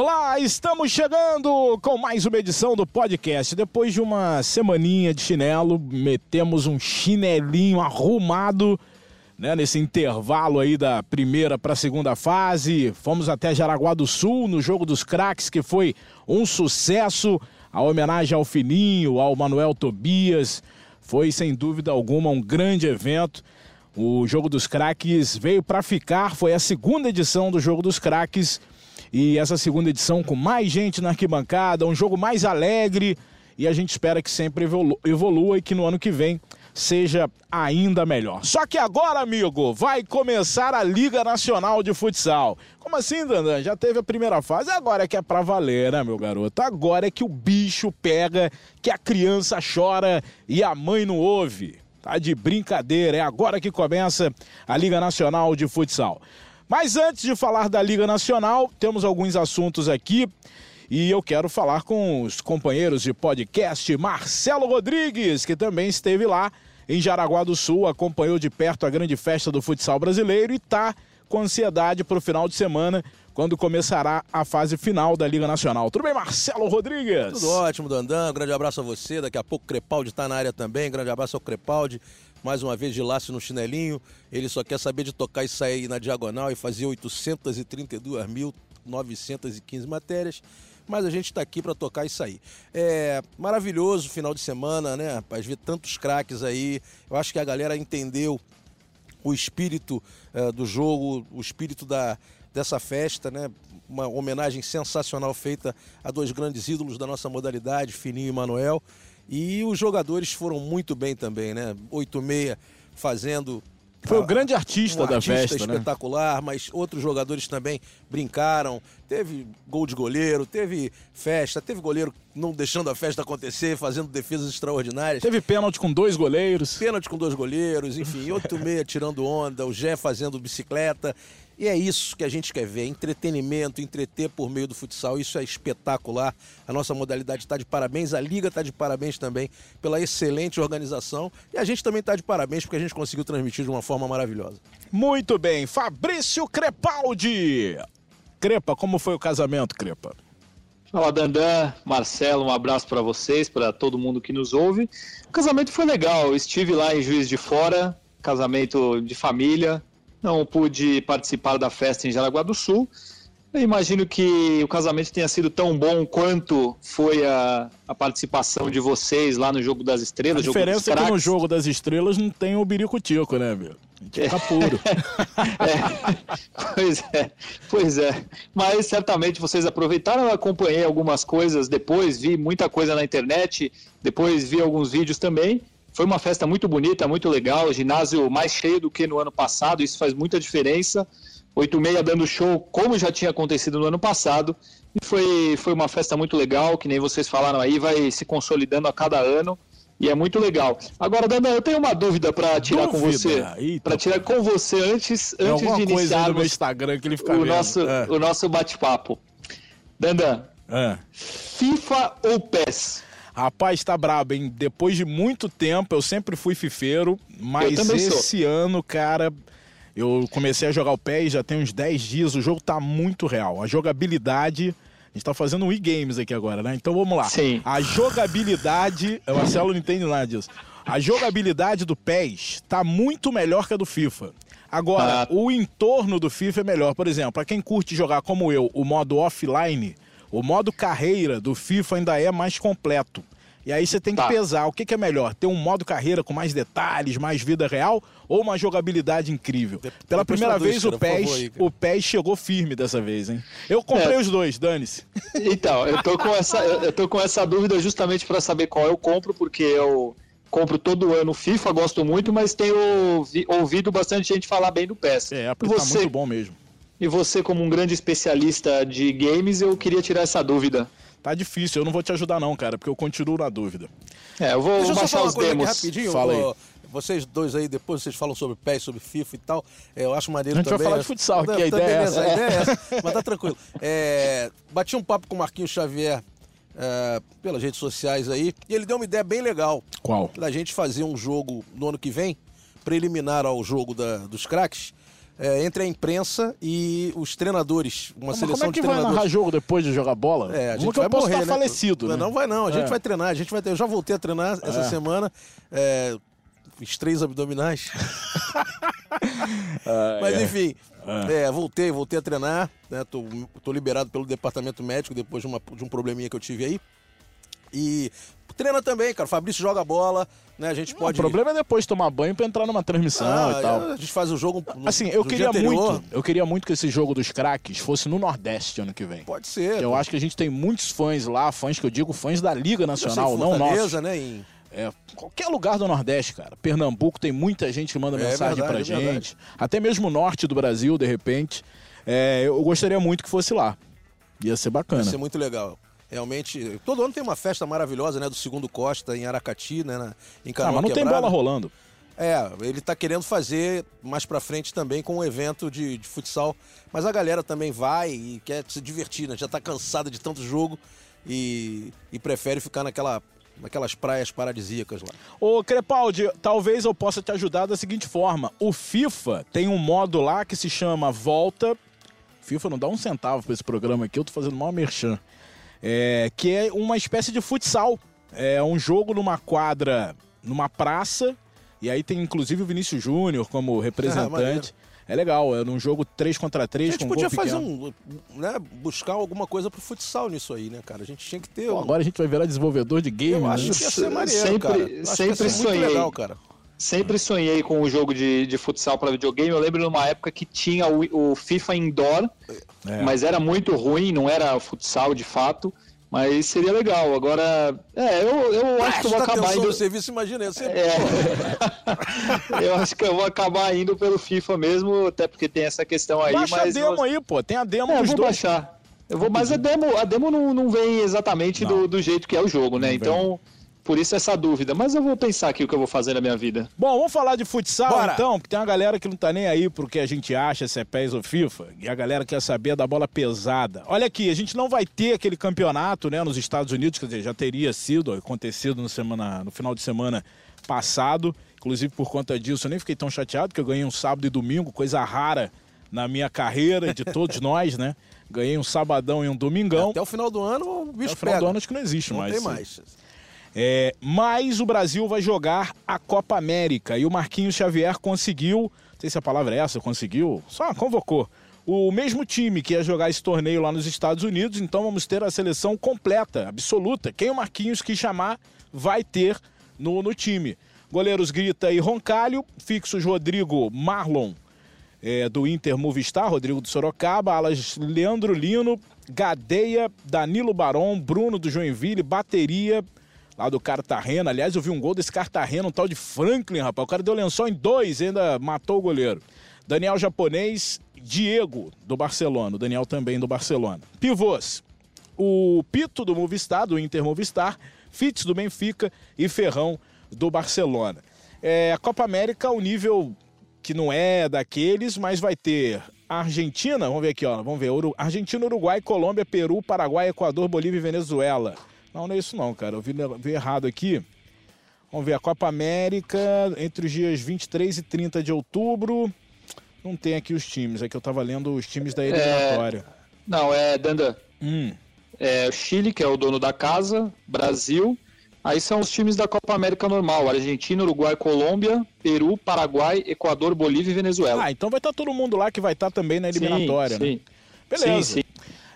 Olá, estamos chegando com mais uma edição do podcast. Depois de uma semaninha de chinelo, metemos um chinelinho arrumado né, nesse intervalo aí da primeira para a segunda fase. Fomos até Jaraguá do Sul no jogo dos craques, que foi um sucesso. A homenagem ao Fininho, ao Manuel Tobias, foi sem dúvida alguma um grande evento. O jogo dos craques veio para ficar, foi a segunda edição do jogo dos craques e essa segunda edição com mais gente na arquibancada, um jogo mais alegre e a gente espera que sempre evolu evolua e que no ano que vem seja ainda melhor. Só que agora, amigo, vai começar a Liga Nacional de Futsal. Como assim, Dandan? Já teve a primeira fase, agora é que é pra valer, né, meu garoto? Agora é que o bicho pega, que a criança chora e a mãe não ouve. Tá de brincadeira, é agora que começa a Liga Nacional de Futsal. Mas antes de falar da Liga Nacional, temos alguns assuntos aqui. E eu quero falar com os companheiros de podcast, Marcelo Rodrigues, que também esteve lá em Jaraguá do Sul, acompanhou de perto a grande festa do futsal brasileiro e está com ansiedade para o final de semana, quando começará a fase final da Liga Nacional. Tudo bem, Marcelo Rodrigues? Tudo ótimo, Dandan. Grande abraço a você. Daqui a pouco o Crepaldi está na área também. Grande abraço ao Crepaldi mais uma vez de laço no chinelinho. Ele só quer saber de tocar e sair na diagonal e fazer 832.915 matérias. Mas a gente está aqui para tocar e sair. É maravilhoso final de semana, né, rapaz? Ver tantos craques aí. Eu acho que a galera entendeu o espírito é, do jogo, o espírito da, dessa festa, né? Uma homenagem sensacional feita a dois grandes ídolos da nossa modalidade, Fininho e Manuel. E os jogadores foram muito bem também, né? 8-6 fazendo foi o grande artista um da artista festa, né? espetacular, né? mas outros jogadores também brincaram. Teve gol de goleiro, teve festa, teve goleiro não deixando a festa acontecer, fazendo defesas extraordinárias. Teve pênalti com dois goleiros. Pênalti com dois goleiros, enfim, outro meia tirando onda, o Jé fazendo bicicleta. E é isso que a gente quer ver: entretenimento, entreter por meio do futsal. Isso é espetacular. A nossa modalidade está de parabéns, a Liga está de parabéns também pela excelente organização. E a gente também está de parabéns porque a gente conseguiu transmitir de uma forma maravilhosa. Muito bem. Fabrício Crepaldi. Crepa, como foi o casamento, Crepa? Fala, Dandan, Marcelo, um abraço para vocês, para todo mundo que nos ouve. O casamento foi legal. Eu estive lá em Juiz de Fora, casamento de família, não pude participar da festa em Jaraguá do Sul. Eu imagino que o casamento tenha sido tão bom quanto foi a, a participação de vocês lá no Jogo das Estrelas. A diferença é que no Jogo das Estrelas não tem o biricutico, né, meu? Fica puro. é, pois é, pois é. Mas certamente vocês aproveitaram, eu acompanhei algumas coisas depois, vi muita coisa na internet, depois vi alguns vídeos também. Foi uma festa muito bonita, muito legal, ginásio mais cheio do que no ano passado, isso faz muita diferença. 8 dando show como já tinha acontecido no ano passado. E foi, foi uma festa muito legal, que nem vocês falaram aí, vai se consolidando a cada ano. E é muito legal. Agora, Dana, eu tenho uma dúvida para tirar dúvida. com você. Para tirar com você antes, antes de iniciar no Instagram que ele fica o vendo. nosso, é. o nosso bate-papo. Dandan, é. FIFA ou PES? Rapaz, tá brabo, hein? Depois de muito tempo, eu sempre fui fifeiro, mas esse sou. ano, cara, eu comecei a jogar o pé já tem uns 10 dias, o jogo tá muito real. A jogabilidade. A gente tá fazendo um e-games aqui agora, né? Então vamos lá. Sim. A jogabilidade. o Marcelo não entende nada disso. A jogabilidade do PES tá muito melhor que a do FIFA. Agora, ah. o entorno do FIFA é melhor. Por exemplo, para quem curte jogar como eu, o modo offline, o modo carreira do FIFA ainda é mais completo. E aí você tem que tá. pesar o que, que, é melhor, ter um modo carreira com mais detalhes, mais vida real ou uma jogabilidade incrível. De Pela primeira vez o PES, aí, o PES chegou firme dessa vez, hein? Eu comprei é. os dois, dane-se. Então, eu tô com essa eu tô com essa dúvida justamente para saber qual eu compro, porque eu compro todo ano FIFA, gosto muito, mas tenho ouvido bastante gente falar bem do PES. É, porque tá muito bom mesmo. E você, como um grande especialista de games, eu queria tirar essa dúvida. Tá difícil, eu não vou te ajudar não, cara, porque eu continuo na dúvida. É, eu vou Deixa baixar os demos. rapidinho, Fala aí. Vocês dois aí, depois vocês falam sobre PES, sobre FIFA e tal. É, eu acho maneiro também. A gente vai falar de futsal aqui, a ideia é essa. A ideia é essa, mas tá tranquilo. É, bati um papo com o Marquinhos Xavier é, pelas redes sociais aí, e ele deu uma ideia bem legal. Qual? Da gente fazer um jogo no ano que vem, preliminar ao jogo da, dos craques, é, entre a imprensa e os treinadores. Uma Mas seleção como é que de vai treinadores. narrar jogo depois de jogar bola? É, a gente eu vai posso morrer, estar né? falecido, né? Não vai não, a gente É. vai treinar, a gente vai ter... Eu já voltei a treinar essa É. semana, é, fiz três abdominais. Ah, Mas é. enfim, é, voltei, voltei a treinar, né? Tô, tô liberado pelo departamento médico depois de, uma- de um probleminha que eu tive aí. E treina também, cara. O Fabrício joga bola, né? A gente Não, pode. O problema é depois tomar banho pra entrar numa transmissão Ah, e tal. A gente faz o jogo. No, Assim, eu queria muito, eu queria muito que esse jogo dos craques fosse no Nordeste ano que vem. Pode ser. Eu acho que a gente tem muitos fãs lá, fãs que eu digo, fãs da Liga Nacional, não nossos. né? Em... É, qualquer lugar do Nordeste, cara. Pernambuco tem muita gente que manda É mensagem verdade, pra é gente. verdade. Até mesmo o norte do Brasil, de repente. É, eu gostaria muito que fosse lá. Ia ser bacana. Vai ser muito legal. Realmente, todo ano tem uma festa maravilhosa, né? Do segundo Costa em Aracati, né? na- Em Ah, Canoa mas não tem Quebrada. bola rolando. É, ele tá querendo fazer mais pra frente também com um evento de, de futsal. Mas a galera também vai e quer se divertir, né? Já tá cansada de tanto jogo e, e prefere ficar naquela, naquelas praias paradisíacas lá. Ô, Crepaldi, talvez eu possa te ajudar da seguinte forma. O FIFA tem um modo lá que se chama Volta. FIFA não dá um centavo pra esse programa aqui, eu tô fazendo mal merchan. É, que é uma espécie de futsal. É um jogo numa quadra, numa praça, e aí tem inclusive o Vinícius Júnior como Ah, representante. é legal, é num jogo 3 contra A 3 gente com podia gol fazer pequeno. um. Né, buscar alguma coisa pro futsal nisso aí, né, cara? A gente tinha que ter. Pô, um- agora a gente vai virar desenvolvedor de game, eu né? acho que ia ser maneiro, Sempre- cara. Eu acho sempre que ia ser sonhei. muito legal, cara. Sempre sonhei com o jogo de, de futsal para videogame. Eu lembro numa época que tinha o, o FIFA Indoor, É. mas era muito ruim, não era futsal de fato. Mas seria legal. Agora, é, eu, eu acho que eu vou Presta acabar indo. serviço, imagina. Ser É. eu acho que eu vou acabar indo pelo FIFA mesmo, até porque tem essa questão aí. Baixa mas a demo aí, pô. Tem a demo É, eu dos vou dois. baixar. Eu vou, mas a demo, a demo não, não vem exatamente Não. do, do jeito que é o jogo, né? Não então, por isso essa dúvida. Mas eu vou pensar aqui o que eu vou fazer na minha vida. Bom, vamos falar de futsal Bora. então, porque tem uma galera que não tá nem aí pro que a gente acha, se é PES ou FIFA, e a galera quer saber da bola pesada. Olha aqui, a gente não vai ter aquele campeonato, né, nos Estados Unidos, quer dizer, já teria sido, acontecido no, semana, no final de semana passado, inclusive por conta disso eu nem fiquei tão chateado, porque eu ganhei um sábado e domingo, coisa rara na minha carreira, de todos nós, né? Ganhei um sabadão e um domingão. Até o final do ano, o Até bicho o final pega. do ano acho que não existe Não mais. tem isso aí. mais. É, mas o Brasil vai jogar a Copa América e o Marquinhos Xavier conseguiu, não sei se a palavra é essa, conseguiu, só convocou. O mesmo time que ia jogar esse torneio lá nos Estados Unidos, então vamos ter a seleção completa, absoluta. Quem o Marquinhos quis chamar, vai ter no, no time. Goleiros Grita e Roncalho, fixos Rodrigo Marlon, é, do Inter Movistar, Rodrigo do Sorocaba, alas Leandro Lino, Gadeia, Danilo Barão, Bruno do Joinville, bateria lá do Cartagena. Aliás, eu vi um gol desse Cartagena, um tal de Franklin, rapaz. O cara deu lençol em dois, ainda matou o goleiro. Daniel Japonês, Diego do Barcelona, o Daniel também do Barcelona. Pivôs, o Pito do Movistar, do Inter Movistar, Fitz do Benfica e Ferrão do Barcelona. É, a Copa América, o nível que não é daqueles, mas vai ter Argentina, vamos ver aqui, ó, vamos ver, Argentina, Uruguai, Colômbia, Peru, Paraguai, Equador, Bolívia e Venezuela. Não, não é isso não, cara, eu vi, vi errado aqui. Vamos ver, a Copa América, entre os dias 23 e 30 de outubro, não tem aqui os times, é que eu tava lendo os times da eliminatória. Não, é Dandan. Hum, É o Chile, que é o dono da casa, Brasil. Aí são os times da Copa América normal: Argentina, Uruguai, Colômbia, Peru, Paraguai, Equador, Bolívia e Venezuela. Ah, então vai estar todo mundo lá que vai estar também na eliminatória, sim, né? sim. Beleza. Sim, sim.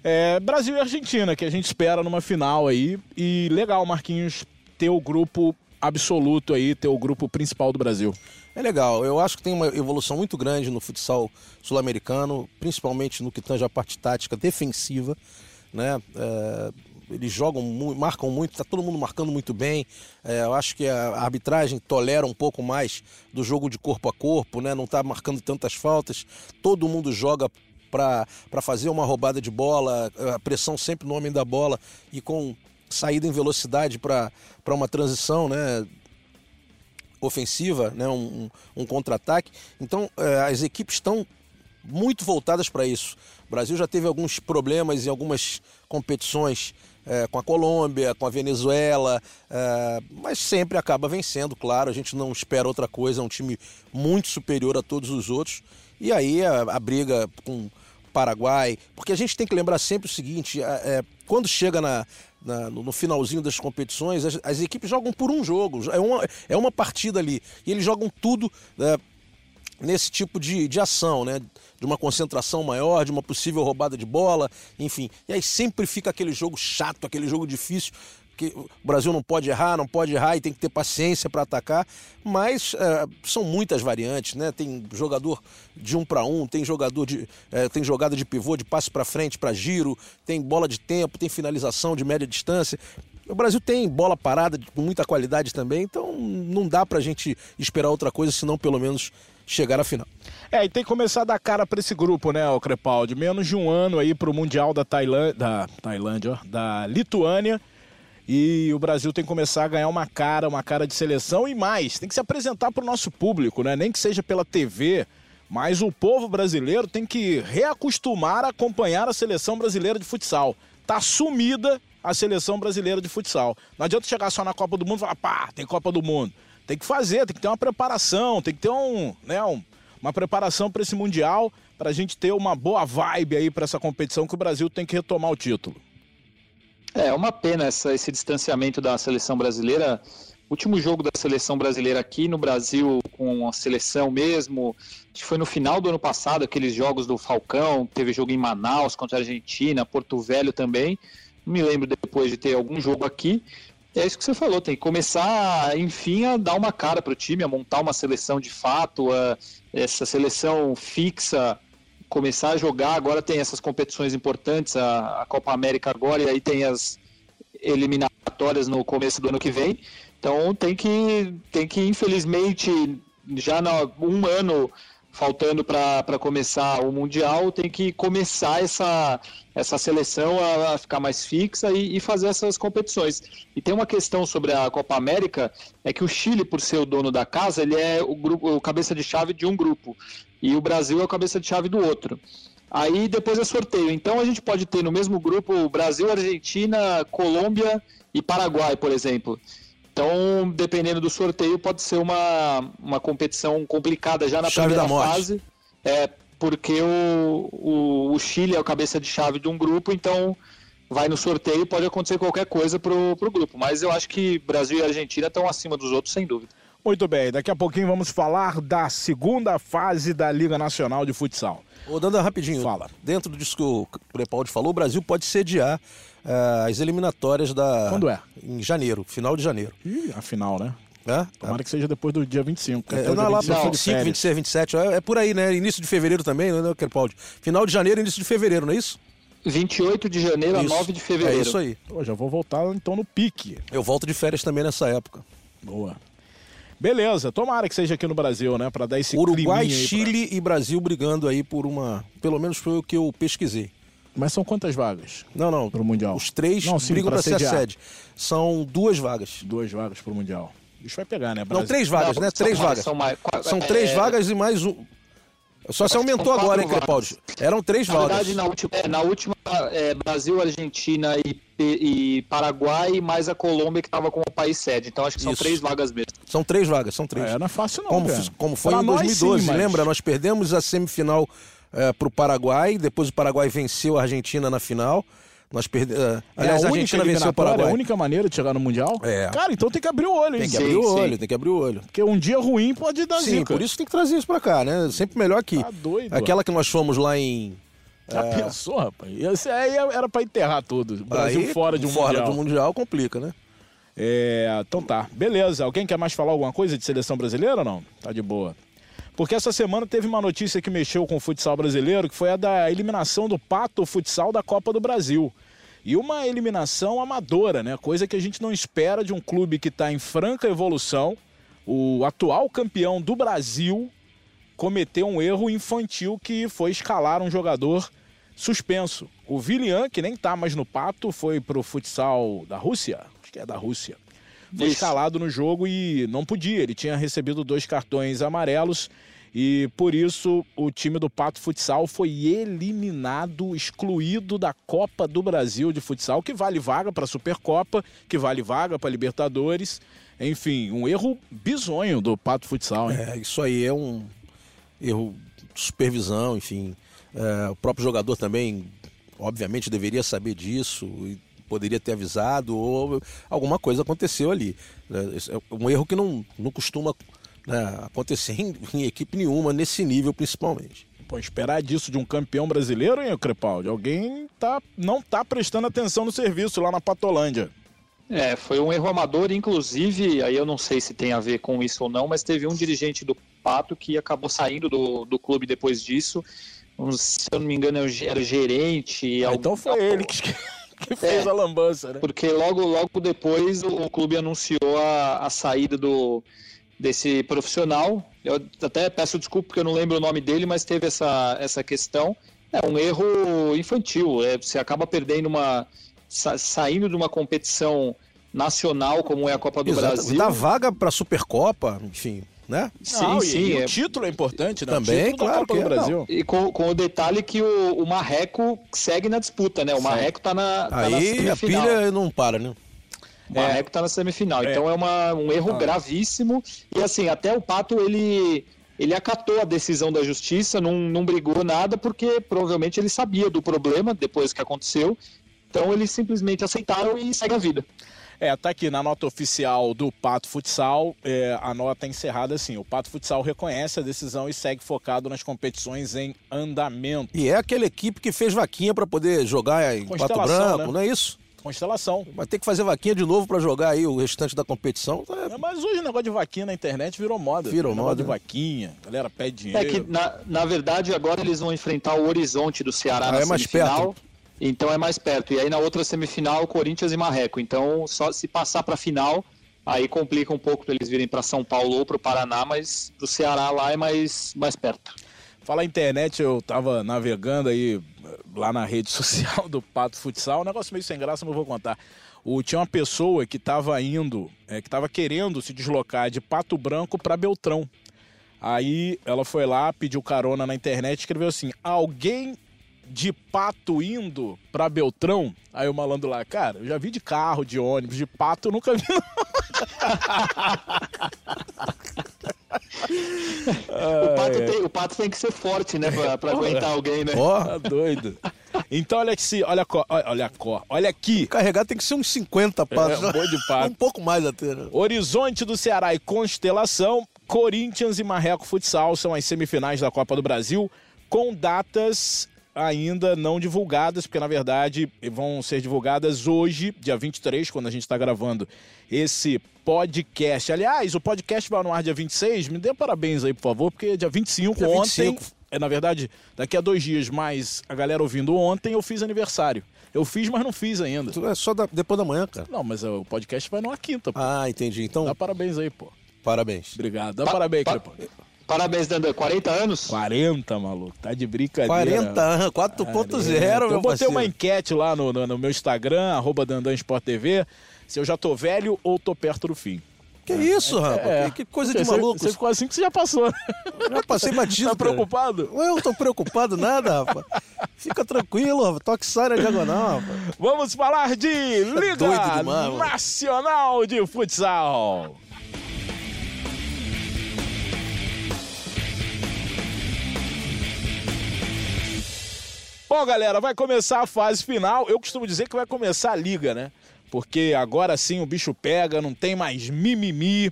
É, Brasil e Argentina, que a gente espera numa final aí. E legal, Marquinhos, ter o grupo absoluto aí, ter o grupo principal do Brasil. É legal, eu acho que tem uma evolução muito grande no futsal sul-americano, principalmente no que tange a parte tática defensiva, né? É, eles jogam, marcam muito, tá todo mundo marcando muito bem. É, eu acho que a arbitragem tolera um pouco mais do jogo de corpo a corpo, né? Não tá marcando tantas faltas. Todo mundo joga para fazer uma roubada de bola, a pressão sempre no homem da bola e com saída em velocidade para uma transição, né? ofensiva, né, um, um- contra-ataque. Então, eh, as equipes estão muito voltadas para isso. O Brasil já teve alguns problemas em algumas competições eh, com a Colômbia, com a Venezuela, eh, mas sempre acaba vencendo, claro. A gente não espera outra coisa, é um time muito superior a todos os outros. E aí a, a briga com Paraguai, porque a gente tem que lembrar sempre o seguinte: é, quando chega na, na, no finalzinho das competições, as, as, equipes jogam por um jogo, é uma, é uma partida ali. E eles jogam tudo é, nesse tipo de, de ação, né? De uma concentração maior, de uma possível roubada de bola, enfim. E aí sempre fica aquele jogo chato, aquele jogo difícil que o Brasil não pode errar, não pode errar e tem que ter paciência para atacar, mas é, são muitas variantes, né? Tem jogador de um para um, tem jogador de é, tem jogada de pivô, de passe para frente, para giro, tem bola de tempo, tem finalização de média distância. O Brasil tem bola parada com muita qualidade também, então não dá para a gente esperar outra coisa senão pelo menos chegar à final. É, e tem que começar a dar cara para esse grupo, né, o Crepaldi? Menos de um ano aí para o Mundial da Tailândia, da Tailândia, ó, da Lituânia e o Brasil tem que começar a ganhar uma cara, uma cara de seleção e mais, tem que se apresentar para o nosso público, né? Nem que seja pela TV, mas o povo brasileiro tem que reacostumar a acompanhar a seleção brasileira de futsal. Tá sumida a seleção brasileira de futsal. Não adianta chegar só na Copa do Mundo e falar, pá, tem Copa do Mundo. Tem que fazer, tem que ter uma preparação, tem que ter um, né, um, uma preparação para esse Mundial, para a gente ter uma boa vibe aí para essa competição que o Brasil tem que retomar o título. É, é uma pena essa, esse distanciamento da seleção brasileira. Último jogo da seleção brasileira aqui no Brasil, com a seleção mesmo, que foi no final do ano passado, aqueles jogos do Falcão, teve jogo em Manaus contra a Argentina, Porto Velho também. Não me lembro depois de ter algum jogo aqui. É isso que você falou, tem que começar, enfim, a dar uma cara para o time, a montar uma seleção de fato, a, essa seleção fixa começar a jogar. Agora tem essas competições importantes, a, a, Copa América agora, e aí tem as eliminatórias no começo do ano que vem. Então tem que, tem que infelizmente, já no, um ano faltando para começar o Mundial, tem que começar essa, essa seleção a, a ficar mais fixa e, e, fazer essas competições. E tem uma questão sobre a Copa América, é que o Chile, por ser o dono da casa, ele é o, grupo, o cabeça de chave de um grupo, e o Brasil é o cabeça de chave do outro. Aí depois é sorteio. Então a gente pode ter no mesmo grupo Brasil, Argentina, Colômbia e Paraguai, por exemplo. Então, dependendo do sorteio, pode ser uma, uma competição complicada já na chave primeira fase. É, porque o, o, o, Chile é o cabeça de chave de um grupo, então vai no sorteio pode acontecer qualquer coisa pro, pro grupo. Mas eu acho que Brasil e Argentina estão acima dos outros, sem dúvida. Muito bem, daqui a pouquinho vamos falar da segunda fase da Liga Nacional de Futsal. Ô, Danda, rapidinho. Fala. Dentro disso que o Crepaldi falou, o Brasil pode sediar uh, as eliminatórias da. Quando é? Em janeiro, final de janeiro. Ih, a final, né? É? Tomara que seja depois do dia 25. É, não, lá 25, 25 26, 27. É, é por aí, né? Início de fevereiro também, né, Crepaldi? Final de janeiro, início de fevereiro, não é isso? 28 de janeiro isso. a 9 de fevereiro. É isso aí. Pô, já vou voltar então no pique. Eu volto de férias também nessa época. Boa. Beleza, tomara que seja aqui no Brasil, né? Para dar esse Uruguai, Chile pra... e Brasil brigando aí por uma. Pelo menos foi o que eu pesquisei. Mas são quantas vagas? Não, não. Para o Mundial? Os três não, sim, brigam para ser a sede. São duas vagas. Duas vagas para o Mundial. Isso vai pegar, né? Brasil... Não, três vagas, não, né? Três mais, vagas. São, mais, são é... três vagas e mais um. Só se aumentou agora, hein, Crepaldi? Eram três na vagas. Verdade, na última, é, na última é, Brasil, Argentina e, e, Paraguai, mais a Colômbia que estava como país sede. Então acho que são Isso. três vagas mesmo. São três vagas, são três. É, não é fácil não, como, como foi pra em 2012, sim, mas... lembra? Nós perdemos a semifinal é, para o Paraguai, depois o Paraguai venceu a Argentina na final. Nós perdemos. Uh, aliás, é a, a Argentina venceu o Paraguai. É a única maneira de chegar no Mundial? É. Cara, então tem que abrir o olho, hein? Tem que sim, abrir o olho, sim. tem que abrir o olho. Porque um dia ruim pode dar Sim, zica. por isso tem que trazer isso pra cá, né? Sempre melhor aqui. Tá doido. Aquela que nós fomos lá em. Já é... pensou, rapaz? Esse aí era pra enterrar tudo. O Brasil aí, fora de um fora Mundial. Fora do Mundial complica, né? É, então tá. Beleza. Alguém quer mais falar alguma coisa de seleção brasileira ou não? Tá de boa. Porque essa semana teve uma notícia que mexeu com o futsal brasileiro, que foi a da eliminação do Pato Futsal da Copa do Brasil. E uma eliminação amadora, né? Coisa que a gente não espera de um clube que está em franca evolução. O atual campeão do Brasil cometeu um erro infantil que foi escalar um jogador suspenso. O Vilian, que nem está mais no pato, foi para o futsal da Rússia. Acho que é da Rússia. Foi Isso. escalado no jogo e não podia. Ele tinha recebido dois cartões amarelos e por isso o time do Pato Futsal foi eliminado, excluído da Copa do Brasil de futsal, que vale vaga para a Supercopa, que vale vaga para Libertadores. Enfim, um erro bizonho do Pato Futsal. Hein? É, isso aí é um erro de supervisão, enfim. É, o próprio jogador também, obviamente, deveria saber disso e poderia ter avisado ou alguma coisa aconteceu ali. É, é um erro que não, não costuma né, acontecer em, em, equipe nenhuma, nesse nível principalmente. Pô, esperar disso de um campeão brasileiro, hein, Crepaldi? Alguém tá, não tá prestando atenção no serviço lá na Patolândia. É, foi um erro amador, inclusive, aí eu não sei se tem a ver com isso ou não, mas teve um dirigente do Pato que acabou saindo do, do clube depois disso. Um, se eu não me engano, era o gerente. Ah, então foi ele que, que fez é, a lambança, né? Porque logo, logo depois o, o clube anunciou a, a saída do, desse profissional. Eu até peço desculpa porque eu não lembro o nome dele, mas teve essa, essa questão. É um erro infantil. É, você acaba perdendo uma. Sa, saindo de uma competição nacional como é a Copa do Exato. Brasil. Dá vaga para a Supercopa, enfim. Né? Sim, não, sim. E, é... O título é importante, né? Também, claro. que é. Brasil. E com, com, o detalhe que o, o, Marreco segue na disputa, né? O Marreco tá na. Tá Aí na a pilha não para, né? O Marreco está na semifinal. É. Então é uma, um erro ah. gravíssimo. E assim, até o Pato ele, ele acatou a decisão da justiça, não, não brigou nada, porque provavelmente ele sabia do problema depois que aconteceu. Então eles simplesmente aceitaram e segue a vida. É, tá aqui na nota oficial do Pato Futsal, é, a nota é encerrada assim: o Pato Futsal reconhece a decisão e segue focado nas competições em andamento. E é aquela equipe que fez vaquinha para poder jogar em Pato Branco, né? não é isso? Constelação. Vai ter que fazer vaquinha de novo para jogar aí o restante da competição. É... Mas hoje o negócio de vaquinha na internet virou moda. Virou moda. de vaquinha, a galera pede dinheiro. É que, na, na verdade, agora eles vão enfrentar o Horizonte do Ceará ah, na é mais perto. Então é mais perto. E aí na outra semifinal, Corinthians e Marreco. Então, só se passar para a final, aí complica um pouco para eles virem para São Paulo ou para o Paraná, mas o Ceará lá é mais, mais perto. Falar internet, eu tava navegando aí lá na rede social do Pato Futsal, um negócio meio sem graça, mas vou contar. O, tinha uma pessoa que estava indo, é, que estava querendo se deslocar de Pato Branco para Beltrão. Aí ela foi lá, pediu carona na internet, escreveu assim: alguém de pato indo para Beltrão. Aí o malandro lá, cara, eu já vi de carro, de ônibus, de pato eu nunca vi. o, pato tem, o, pato tem, que ser forte, né? Pra, pra aguentar alguém, né? Ó, oh, tá doido. Então, olha aqui, olha a cor, olha a cor, olha aqui. Carregar tem que ser uns 50 patos. É, um de pato. um pouco mais até, né? Horizonte do Ceará e Constelação, Corinthians e Marreco Futsal são as semifinais da Copa do Brasil, com datas ainda não divulgadas, porque na verdade vão ser divulgadas hoje, dia 23, quando a gente está gravando esse podcast. Aliás, o podcast vai no ar dia 26. Me dê parabéns aí, por favor, porque dia 25, dia ontem. 25. É, na verdade, daqui a dois dias, mas a galera ouvindo ontem, eu fiz aniversário. Eu fiz, mas não fiz ainda. É só da, depois da manhã, cara. Não, mas o podcast vai numa quinta, pô. Ah, entendi. Então. Dá parabéns aí, pô. Parabéns. Obrigado. Dá pa parabéns, pa Parabéns, Dandan. 40 anos? 40, maluco. Tá de brincadeira. 40 anos, 4.0, meu Eu botei uma enquete lá no, no, no meu Instagram, arroba Dandan Sport TV, se eu já tô velho ou tô perto do fim. Que isso, é, rapaz? É. Que, que, coisa de maluco. Você ficou assim que você já passou. Né? Já passei batido. Tá preocupado? Eu tô preocupado nada, rapaz. Fica tranquilo, rapaz. Toque sai na diagonal, rapaz. Vamos falar de Liga demais, Nacional de Futsal. Bom, galera, vai começar a fase final. Eu costumo dizer que vai começar a liga, né? Porque agora sim o bicho pega, não tem mais mimimi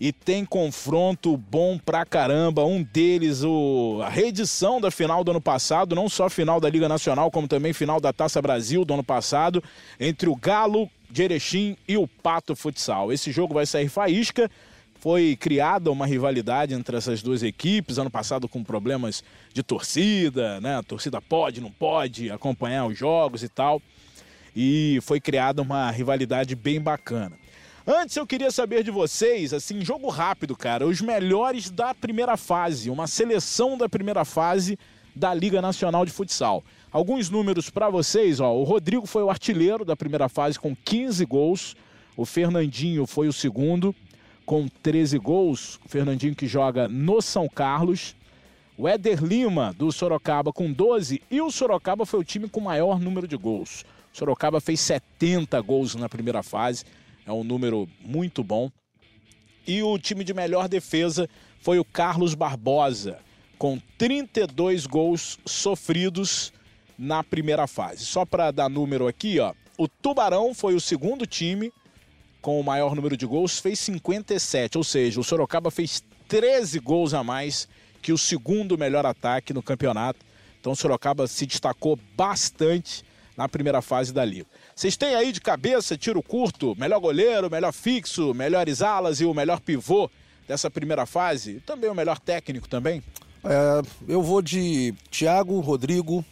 e tem confronto bom pra caramba. Um deles, o, a reedição da final do ano passado, não só final da Liga Nacional, como também final da Taça Brasil do ano passado, entre o Galo de Erechim e o Pato Futsal. Esse jogo vai sair faísca foi criada uma rivalidade entre essas duas equipes, ano passado com problemas de torcida, né? A torcida pode, não pode acompanhar os jogos e tal. E foi criada uma rivalidade bem bacana. Antes eu queria saber de vocês, assim, jogo rápido, cara, os melhores da primeira fase, uma seleção da primeira fase da Liga Nacional de Futsal. Alguns números para vocês, ó. O Rodrigo foi o artilheiro da primeira fase com 15 gols. O Fernandinho foi o segundo com 13 gols. O Fernandinho que joga no São Carlos. O Éder Lima, do Sorocaba, com 12. E o Sorocaba foi o time com maior número de gols. Sorocaba fez 70 gols na primeira fase. É um número muito bom. E o time de melhor defesa foi o Carlos Barbosa, com 32 gols sofridos na primeira fase. Só para dar número aqui, ó, o Tubarão foi o segundo time com o maior número de gols, fez 57, ou seja, o Sorocaba fez 13 gols a mais que o segundo melhor ataque no campeonato. Então o Sorocaba se destacou bastante na primeira fase da liga. Vocês têm aí de cabeça tiro curto, melhor goleiro, melhor fixo, melhores alas e o melhor pivô dessa primeira fase? Também o melhor técnico também? É, eu vou de Thiago, Rodrigo.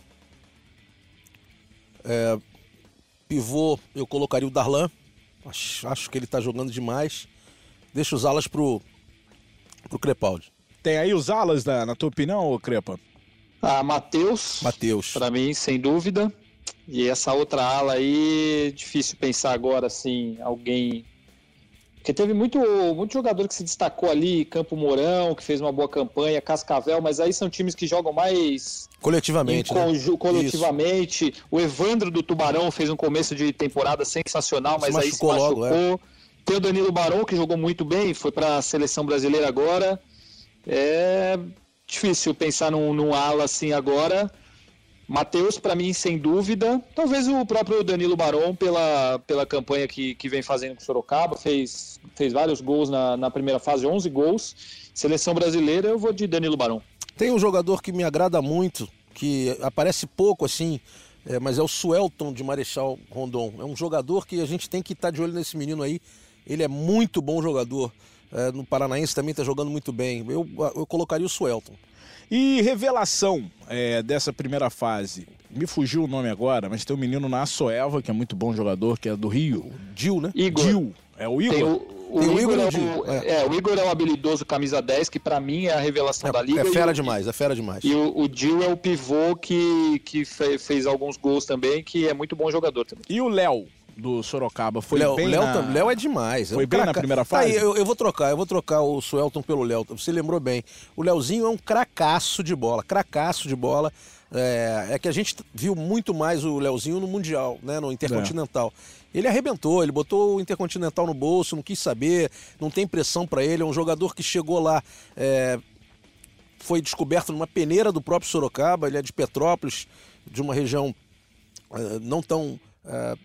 É, pivô, eu colocaria o Darlan. Acho, acho que ele tá jogando demais. Deixa os alas pro, pro Crepaldi. Tem aí os alas, na, na tua opinião, ô Crepa? Ah, Matheus. Matheus. Para mim, sem dúvida. E essa outra ala aí, difícil pensar agora, assim, alguém. Porque teve muito, muito jogador que se destacou ali, Campo Mourão, que fez uma boa campanha, Cascavel, mas aí são times que jogam mais Coletivamente. né? conju- coletivamente. O Evandro do Tubarão fez um começo de temporada sensacional, Se mas aí se machucou logo, Tem o Danilo Barão, que jogou muito bem, foi para a seleção brasileira agora. É difícil pensar num, num ala assim agora. Matheus, para mim, sem dúvida. Talvez o próprio Danilo Barão, pela, pela campanha que, que vem fazendo com Sorocaba, fez, fez vários gols na, na primeira fase, 11 gols. Seleção brasileira, eu vou de Danilo Barão. Tem um jogador que me agrada muito, que aparece pouco assim, é, mas é o Suelton de Marechal Rondon. É um jogador que a gente tem que estar de olho nesse menino aí. Ele é muito bom jogador. É, no Paranaense também está jogando muito bem. Eu, eu colocaria o Suelton. E revelação é, dessa primeira fase. Me fugiu o nome agora, mas tem um menino na Soeva, que é muito bom jogador, que é do Rio. Dil, né? Igor. Gil. É o Igor? Tem o, o Igor, Igor e é, o Gil, é. é, o Igor é o habilidoso camisa 10, que para mim é a revelação da liga. É, fera o- demais, é fera demais. E o, o Gil é o pivô que, que fe- fez alguns gols também, que é muito bom jogador também. E o Léo, do Sorocaba, foi Léo, bem Léo, na... Léo é demais. é Foi bem na craca- primeira Tá aí, fase? eu, eu vou trocar, eu vou trocar o Suelton pelo Léo. Você lembrou bem. O Léozinho é um cracaço de bola, cracaço de bola. É, é que a gente viu muito mais o Léozinho no Mundial, né, no Intercontinental. Ele arrebentou, ele botou o Intercontinental no bolso, não quis saber, não tem pressão pra ele. É um jogador que chegou lá, é, foi descoberto numa peneira do próprio Sorocaba. Ele é de Petrópolis, de uma região é, não tão é,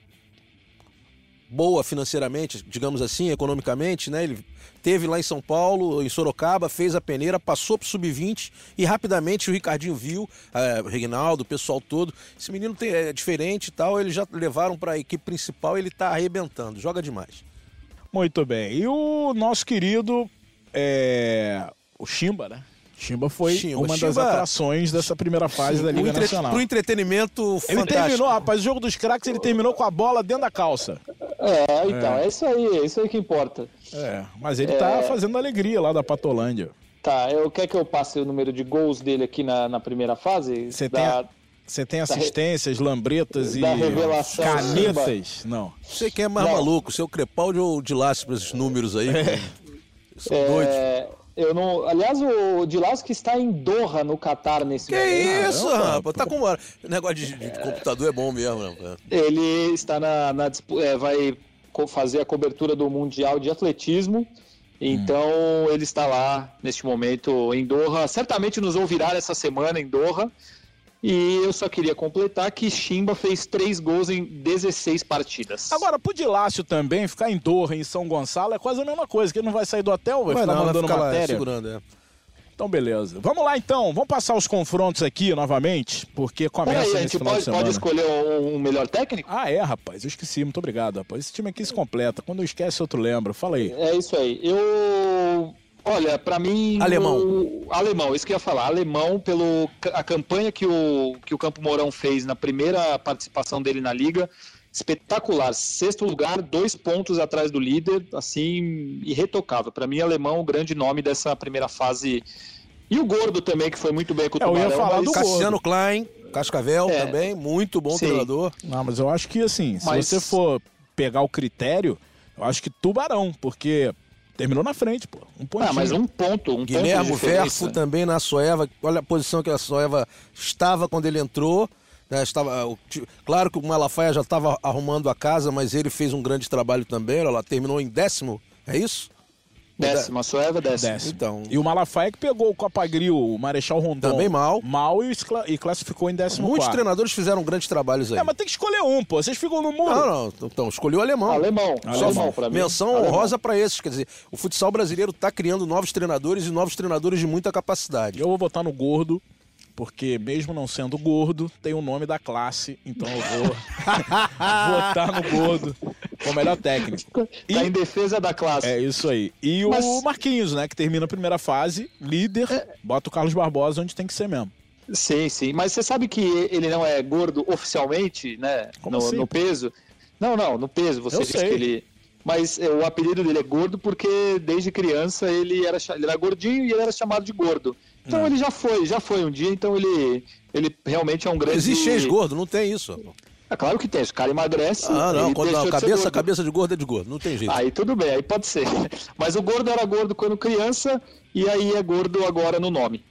boa financeiramente, digamos assim, economicamente, né? Ele teve lá em São Paulo, em Sorocaba, fez a peneira, passou pro sub-20 e rapidamente o Ricardinho viu, é, o Reginaldo, o pessoal todo. Esse menino tem- é diferente e tal, eles já levaram para a equipe principal, ele tá arrebentando, joga demais. Muito bem. E o nosso querido, é, o Chimba, né? Chimba foi Chimba. uma das Chimba- atrações dessa primeira fase da Liga entre- Nacional. Pro entretenimento Ele fantástico. terminou, rapaz, o jogo dos craques, ele terminou com a bola dentro da calça. É, então, é, isso aí, é isso aí que importa. É, mas ele tá fazendo alegria lá da Patolândia. Tá, eu quer que eu passe o número de gols dele aqui na, na primeira fase? Você tem, Da- a- você tem assistências, lambretas e da revelação, canetas? Não. Você quem é mais Não. maluco, seu Crepaldi ou de Lácio para esses números aí? São doidos. É, eu não, aliás, o Dilasco está em Doha, no Catar, nesse Que momento. isso, Caramba, rapaz? Tá com uma... Negócio de, de computador é bom mesmo, né? Ele está na, na é, vai fazer a cobertura do Mundial de Atletismo. Então ele está lá neste momento em Doha. Certamente nos ouvirá essa semana em Doha. E eu só queria completar que Chimba fez três gols em 16 partidas. Agora, pro Dilácio também, ficar em Torre, em São Gonçalo, é quase a mesma coisa, que ele não vai sair do hotel, vai Vai ficar não, vai mandando ficar lá matéria. segurando, é. Então, beleza. Vamos lá, então. Vamos passar os confrontos aqui novamente, porque começa Peraí, a nesse gente final de pode, semana. pode escolher um, um melhor técnico? Ah, é, rapaz. Eu esqueci. Muito obrigado, rapaz. Esse time aqui se completa. Quando eu esquece, outro lembra. Fala aí. É isso aí. Eu. Olha, pra mim. Alemão. o- Alemão, isso que eu ia falar. Alemão, pelo a campanha que o, que o Campo Mourão fez na primeira participação dele na Liga. Espetacular. Sexto lugar, dois pontos atrás do líder, assim, irretocável. Pra mim, Alemão, o grande nome dessa primeira fase. E o Gordo também, que foi muito bem com o É, eu ia Tubarão. falar mas- do Cassiano Klein, Cascavel É. também, muito bom Sim. treinador. Não, mas eu acho que, assim, se Mas- você for pegar o critério, eu acho que Tubarão, porque terminou na frente, pô. Um pontinho. Ah, mas um ponto, um ponto Guilherme diferença. Verfo também na Soeva. Olha a posição que a Soeva estava quando ele entrou. né, estava, claro que o Malafaia já estava arrumando a casa, mas ele fez um grande trabalho também. Olha lá, terminou em décimo, é isso? Décima, a Sueva décima. Décimo. Então. E o Malafaia que pegou o Copa Grill, o Marechal Rondon. Também mal. Mal e, escla- e classificou em décimo Muitos quarto. treinadores fizeram grandes trabalhos aí. É, mas tem que escolher um, pô. Vocês ficam no muro. Não, não. Então, escolheu o alemão. Alemão, Só alemão pra mim. menção Alemão. honrosa para esses. Quer dizer, o futsal brasileiro está criando novos treinadores e novos treinadores de muita capacidade. Eu vou votar no gordo, porque mesmo não sendo gordo, tem o nome da classe, então eu vou votar no gordo como melhor técnico. E- Tá em defesa da classe. É isso aí. E Mas- o Marquinhos, né, que termina a primeira fase, líder, bota o Carlos Barbosa onde tem que ser mesmo. Sim, sim. Mas você sabe que ele não é gordo oficialmente, né? Como no, assim, no peso. Não, não, no peso. Você Eu disse sei. que ele. Mas é, o apelido dele é gordo porque desde criança ele era, ele era gordinho e ele era chamado de gordo. Então Hum. ele já foi, já foi um dia, então ele, ele realmente é um grande. Existe ex-gordo, não tem isso. É claro que tem, se o cara emagrece. Ah, não. Quando, não de ser cabeça, gordo. cabeça de gordo é de gordo. Não tem jeito. Aí tudo bem, aí pode ser. Mas o gordo era gordo quando criança e aí é gordo agora no nome.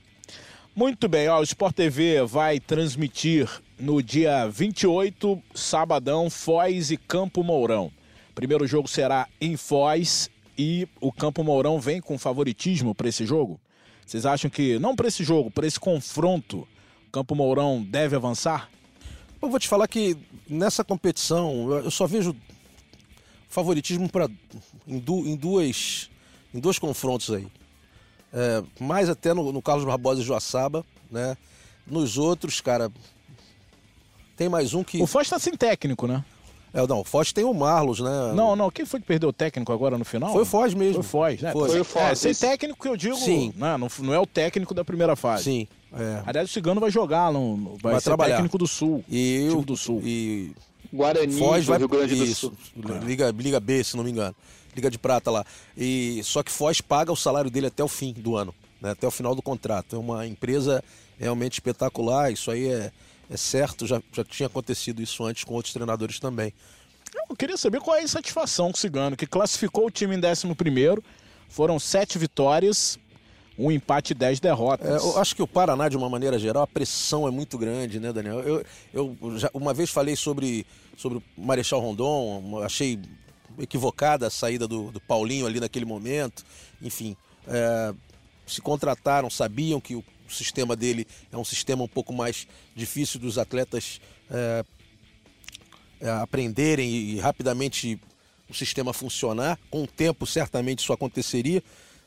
Muito bem, ó, o Sport TV vai transmitir no dia 28, sabadão, Foz e Campo Mourão. Primeiro jogo será em Foz e o Campo Mourão vem com favoritismo para esse jogo? Vocês acham que, não para esse jogo, para esse confronto, o Campo Mourão deve avançar? Eu vou te falar que nessa competição eu só vejo favoritismo para em, du- em duas em dois confrontos aí. É, mais até no, no Carlos Barbosa e Joaçaba, né? Nos outros, cara, tem mais um que O Foz está sem técnico, né? É, não, o Foz tem o Marlos, né? Não, não, quem foi que perdeu o técnico agora no final? Foi o Foz mesmo. Foi o Foz, né? Foi. Foi o Foz, É, sem técnico que eu digo, Sim. né, não, não é o técnico da primeira fase. Sim, é. Aliás, o Cigano vai jogar, não, vai, Vai ser trabalhar. técnico do Sul. E o do Sul. e Guarani Foz vai Rio Grande do isso, Sul. Liga, Liga B, se não me engano. Liga de Prata lá. E só que Foz paga o salário dele até o fim do ano, né? até o final do contrato. É uma empresa realmente espetacular. Isso aí é, é certo. Já, já tinha acontecido isso antes com outros treinadores também. Eu queria saber qual é a insatisfação com o Cigano, que classificou o time em 11 primeiro. Foram sete vitórias, um empate e dez derrotas. É, eu acho que o Paraná, de uma maneira geral, a pressão é muito grande, né, Daniel? Eu, eu já uma vez falei sobre, sobre o Marechal Rondon, achei equivocada a saída do, do Paulinho ali naquele momento. Enfim, é, se contrataram, sabiam que o sistema dele é um sistema um pouco mais difícil dos atletas é, é, aprenderem e, e rapidamente o sistema funcionar. Com o tempo, certamente isso aconteceria.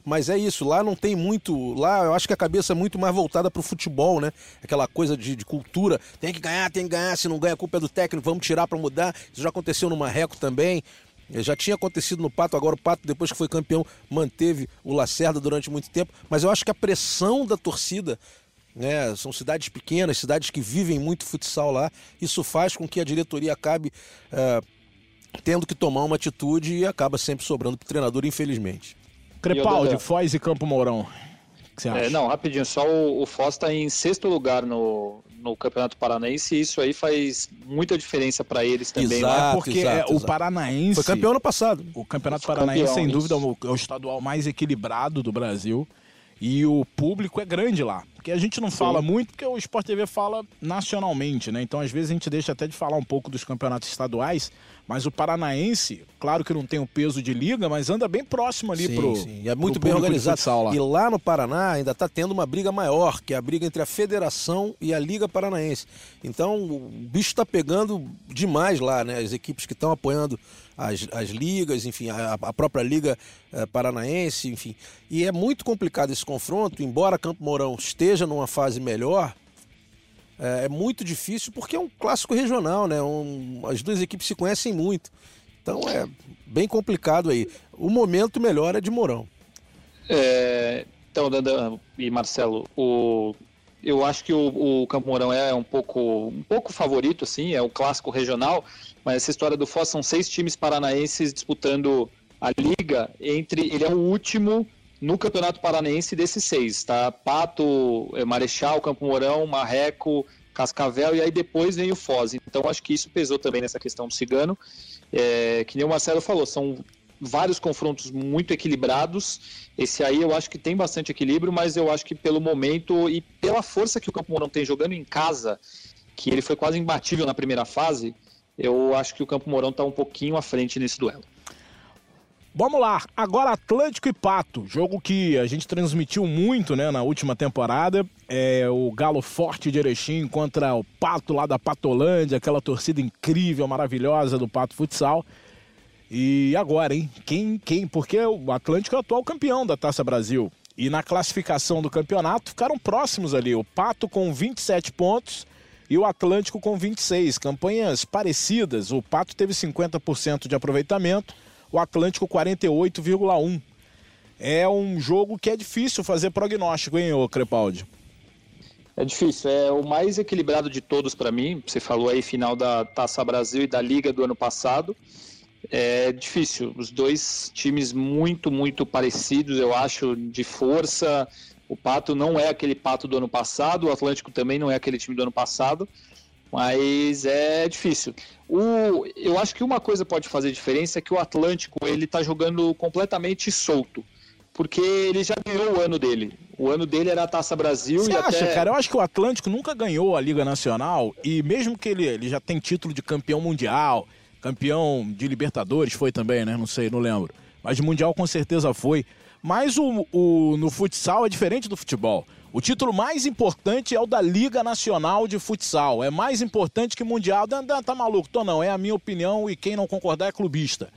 Mas é isso, lá não tem muito. Lá eu acho que a cabeça é muito mais voltada para o futebol, né? Aquela coisa de, de cultura. Tem que ganhar, tem que ganhar. Se não ganha, a culpa é do técnico, vamos tirar para mudar. Isso já aconteceu no Marreco também. Eh, Já tinha acontecido no Pato, agora o Pato, depois que foi campeão, manteve o Lacerda durante muito tempo. Mas eu acho que a pressão da torcida, né? São cidades pequenas, cidades que vivem muito futsal lá. Isso faz com que a diretoria acabe eh, tendo que tomar uma atitude e acaba sempre sobrando para o treinador, infelizmente. Crepaldi? Foz e Campo Mourão. O que você acha? É, não, rapidinho, só o, o Foz está em sexto lugar no, no Campeonato Paranaense e isso aí faz muita diferença para eles também. Exato. lá. É porque exato, é, o exato. Paranaense. Foi campeão ano passado. O Campeonato Foi Paranaense, campeão, sem dúvida, isso. é o estadual mais equilibrado do Brasil. E o público é grande lá. Porque a gente não fala muito, porque o Sport TV fala nacionalmente, né? Então, às vezes, a gente deixa até de falar um pouco dos campeonatos estaduais. Mas o Paranaense, claro que não tem o peso de liga, mas anda bem próximo ali Sim, pro. sim. E é muito bem organizado. futsal lá. E lá no Paraná ainda está tendo uma briga maior, que é a briga entre a Federação e a Liga Paranaense. Então o bicho está pegando demais lá, né? As equipes que estão apoiando as, as ligas, enfim, a, a própria Liga eh, Paranaense, enfim. E é muito complicado esse confronto, embora Campo Mourão esteja numa fase melhor. É é muito difícil porque é um clássico regional, né? Um- as duas equipes se conhecem muito. Então é bem complicado aí. O momento melhor é de Mourão. É, então, Dandan e Marcelo, o, eu acho que o, o Campo Mourão é um pouco, um pouco favorito, assim, é o clássico regional, mas essa história do Foz são seis times paranaenses disputando a liga entre. Ele é o último no Campeonato Paranaense desses seis, tá? Pato, eh, Marechal, Campo Mourão, Marreco, Cascavel e aí depois vem o Foz. Então acho que isso pesou também nessa questão do Cigano. É, que nem o Marcelo falou, são vários confrontos muito equilibrados. Esse aí eu acho que tem bastante equilíbrio, mas eu acho que pelo momento e pela força que o Campo Mourão tem jogando em casa, que ele foi quase imbatível na primeira fase, eu acho que o Campo Mourão está um pouquinho à frente nesse duelo. Vamos lá, agora Atlântico e Pato, jogo que a gente transmitiu muito né, na última temporada. É o Galo Forte de Erechim contra o Pato lá da Patolândia, aquela torcida incrível, maravilhosa do Pato Futsal. E agora, hein? Quem, quem? Porque o Atlântico é o atual campeão da Taça Brasil. E na classificação do campeonato ficaram próximos ali. O Pato com 27 pontos e o Atlântico com 26. Campanhas parecidas. O Pato teve 50% de aproveitamento o Atlântico 48,1. É um jogo que é difícil fazer prognóstico, hein, ô Crepaldi? É difícil, é o mais equilibrado de todos para mim. Você falou aí final da Taça Brasil e da Liga do ano passado. É difícil, os dois times muito, muito parecidos, eu acho, de força. O Pato não é aquele Pato do ano passado, o Atlântico também não é aquele time do ano passado, mas é difícil. O, eu acho que uma coisa pode fazer diferença é que o Atlântico ele está jogando completamente solto, porque ele já ganhou o ano dele. O ano dele era a Taça Brasil. Você acha, até... cara? Eu acho que o Atlântico nunca ganhou a Liga Nacional e mesmo que ele, ele já tem título de campeão mundial, campeão de Libertadores foi também, né? Não sei, não lembro. Mas de mundial com certeza foi. Mas o, o no futsal é diferente do futebol. O título mais importante é o da Liga Nacional de Futsal. É mais importante que Mundial. Tá, tá maluco? Tô não, é a minha opinião e quem não concordar é clubista.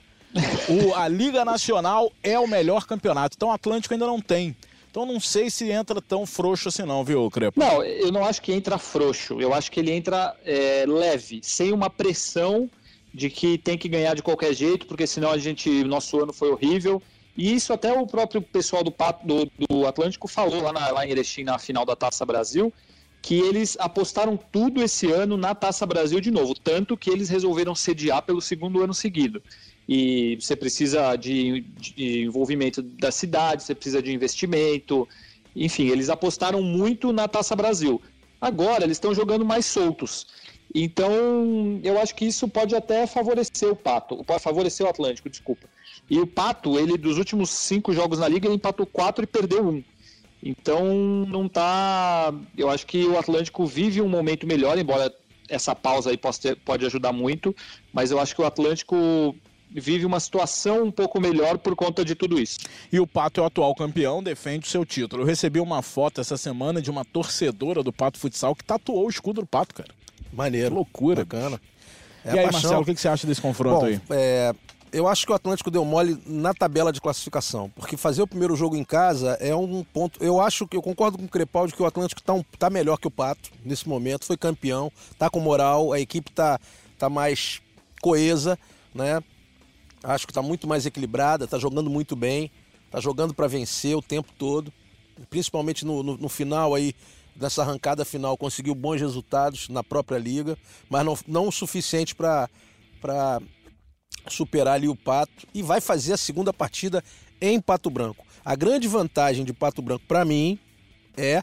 O, a Liga Nacional é o melhor campeonato. Então o Atlântico ainda não tem. Então não sei se entra tão frouxo assim não, viu, Crepo? Não, eu não acho que entra frouxo. Eu acho que ele entra é, leve, sem uma pressão de que tem que ganhar de qualquer jeito, porque senão a gente, nosso ano foi horrível e isso até o próprio pessoal do, do, do Atlântico falou lá, na, lá em Erechim, na final da Taça Brasil, que eles apostaram tudo esse ano na Taça Brasil de novo, tanto que eles resolveram sediar pelo segundo ano seguido. E você precisa de, de envolvimento da cidade, você precisa de investimento, enfim, eles apostaram muito na Taça Brasil. Agora eles estão jogando mais soltos. Então, eu acho que isso pode até favorecer o Pato, favorecer o Atlântico, desculpa. E o Pato, ele dos últimos cinco jogos na liga, ele empatou quatro e perdeu um. Então não tá. Eu acho que o Atlântico vive um momento melhor, embora essa pausa aí pode, ter, pode ajudar muito, mas eu acho que o Atlântico vive uma situação um pouco melhor por conta de tudo isso. E o Pato é o atual campeão, defende o seu título. Eu recebi uma foto essa semana de uma torcedora do Pato Futsal que tatuou o escudo do Pato, cara. Maneiro. loucura. Bacana. É e aí, paixão. Marcelo, o que você acha desse confronto Bom, aí? É, eu acho que o Atlântico deu mole na tabela de classificação, porque fazer o primeiro jogo em casa é um ponto. Eu acho que eu concordo com o Crepaldi que o Atlântico está um, tá melhor que o Pato nesse momento, foi campeão, tá com moral, a equipe tá, tá mais coesa, né? Acho que está muito mais equilibrada, está jogando muito bem, está jogando para vencer o tempo todo, principalmente no, no, no final aí nessa arrancada final conseguiu bons resultados na própria liga, mas não, não o suficiente para superar ali o Pato e vai fazer a segunda partida em Pato Branco. A grande vantagem de Pato Branco para mim é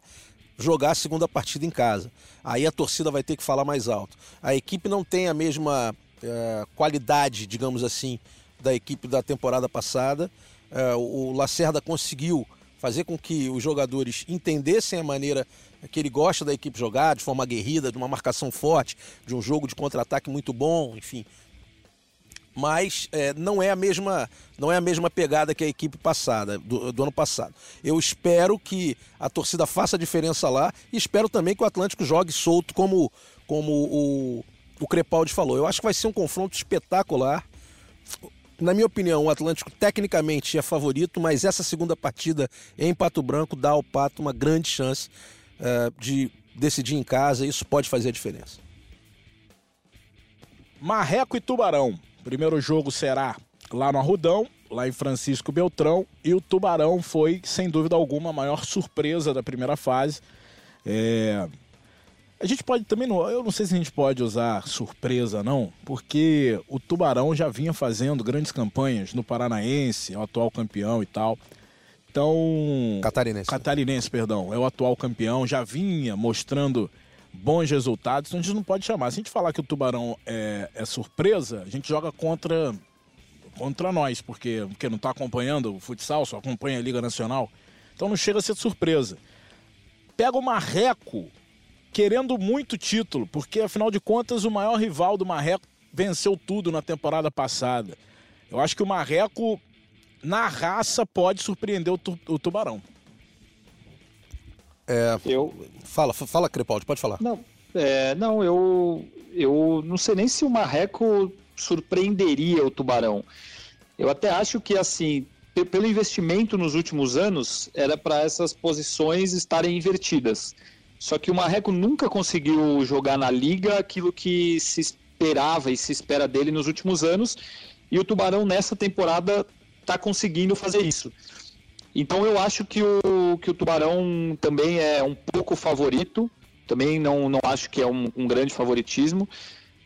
jogar a segunda partida em casa. Aí a torcida vai ter que falar mais alto. A equipe não tem a mesma é, qualidade, digamos assim, da equipe da temporada passada. É, o Lacerda conseguiu fazer com que os jogadores entendessem a maneira que ele gosta da equipe jogar, de forma aguerrida, de uma marcação forte, de um jogo de contra-ataque muito bom, enfim mas é, não é a mesma não é a mesma pegada que a equipe passada do, do, ano passado. Eu espero que a torcida faça a diferença lá e espero também que o Atlântico jogue solto como como o, o Crepaldi falou. Eu acho que vai ser um confronto espetacular. Na minha opinião, o Atlântico tecnicamente é favorito, mas essa segunda partida em Pato Branco dá ao Pato uma grande chance é, de decidir em casa. Isso pode fazer a diferença. Marreco e Tubarão. Primeiro jogo será lá no Arrudão, lá em Francisco Beltrão, e o Tubarão foi, sem dúvida alguma, a maior surpresa da primeira fase. É... A gente pode também, não, eu não sei se a gente pode usar surpresa não, porque o Tubarão já vinha fazendo grandes campanhas no Paranaense, é o atual campeão e tal. Então, catarinense. Catarinense, perdão, é o atual campeão, já vinha mostrando bons resultados, então a gente não pode chamar. Se a gente falar que o Tubarão é, é surpresa, a gente joga contra, contra nós, porque, porque não está acompanhando o futsal, só acompanha a Liga Nacional. Então não chega a ser surpresa. Pega o Marreco querendo muito título, porque afinal de contas o maior rival do Marreco venceu tudo na temporada passada. Eu acho que o Marreco na raça, pode surpreender o, tu, o Tubarão. É, eu... Fala, fala, Crepaldi, pode falar. Não, é, não eu, eu não sei nem se o Marreco surpreenderia o Tubarão. Eu até acho que, assim, pelo investimento nos últimos anos, era para essas posições estarem invertidas. Só que o Marreco nunca conseguiu jogar na liga aquilo que se esperava e se espera dele nos últimos anos, e o Tubarão nessa temporada está conseguindo fazer isso. Então eu acho que o, que o Tubarão também é um pouco favorito, também não, não acho que é um, um grande favoritismo.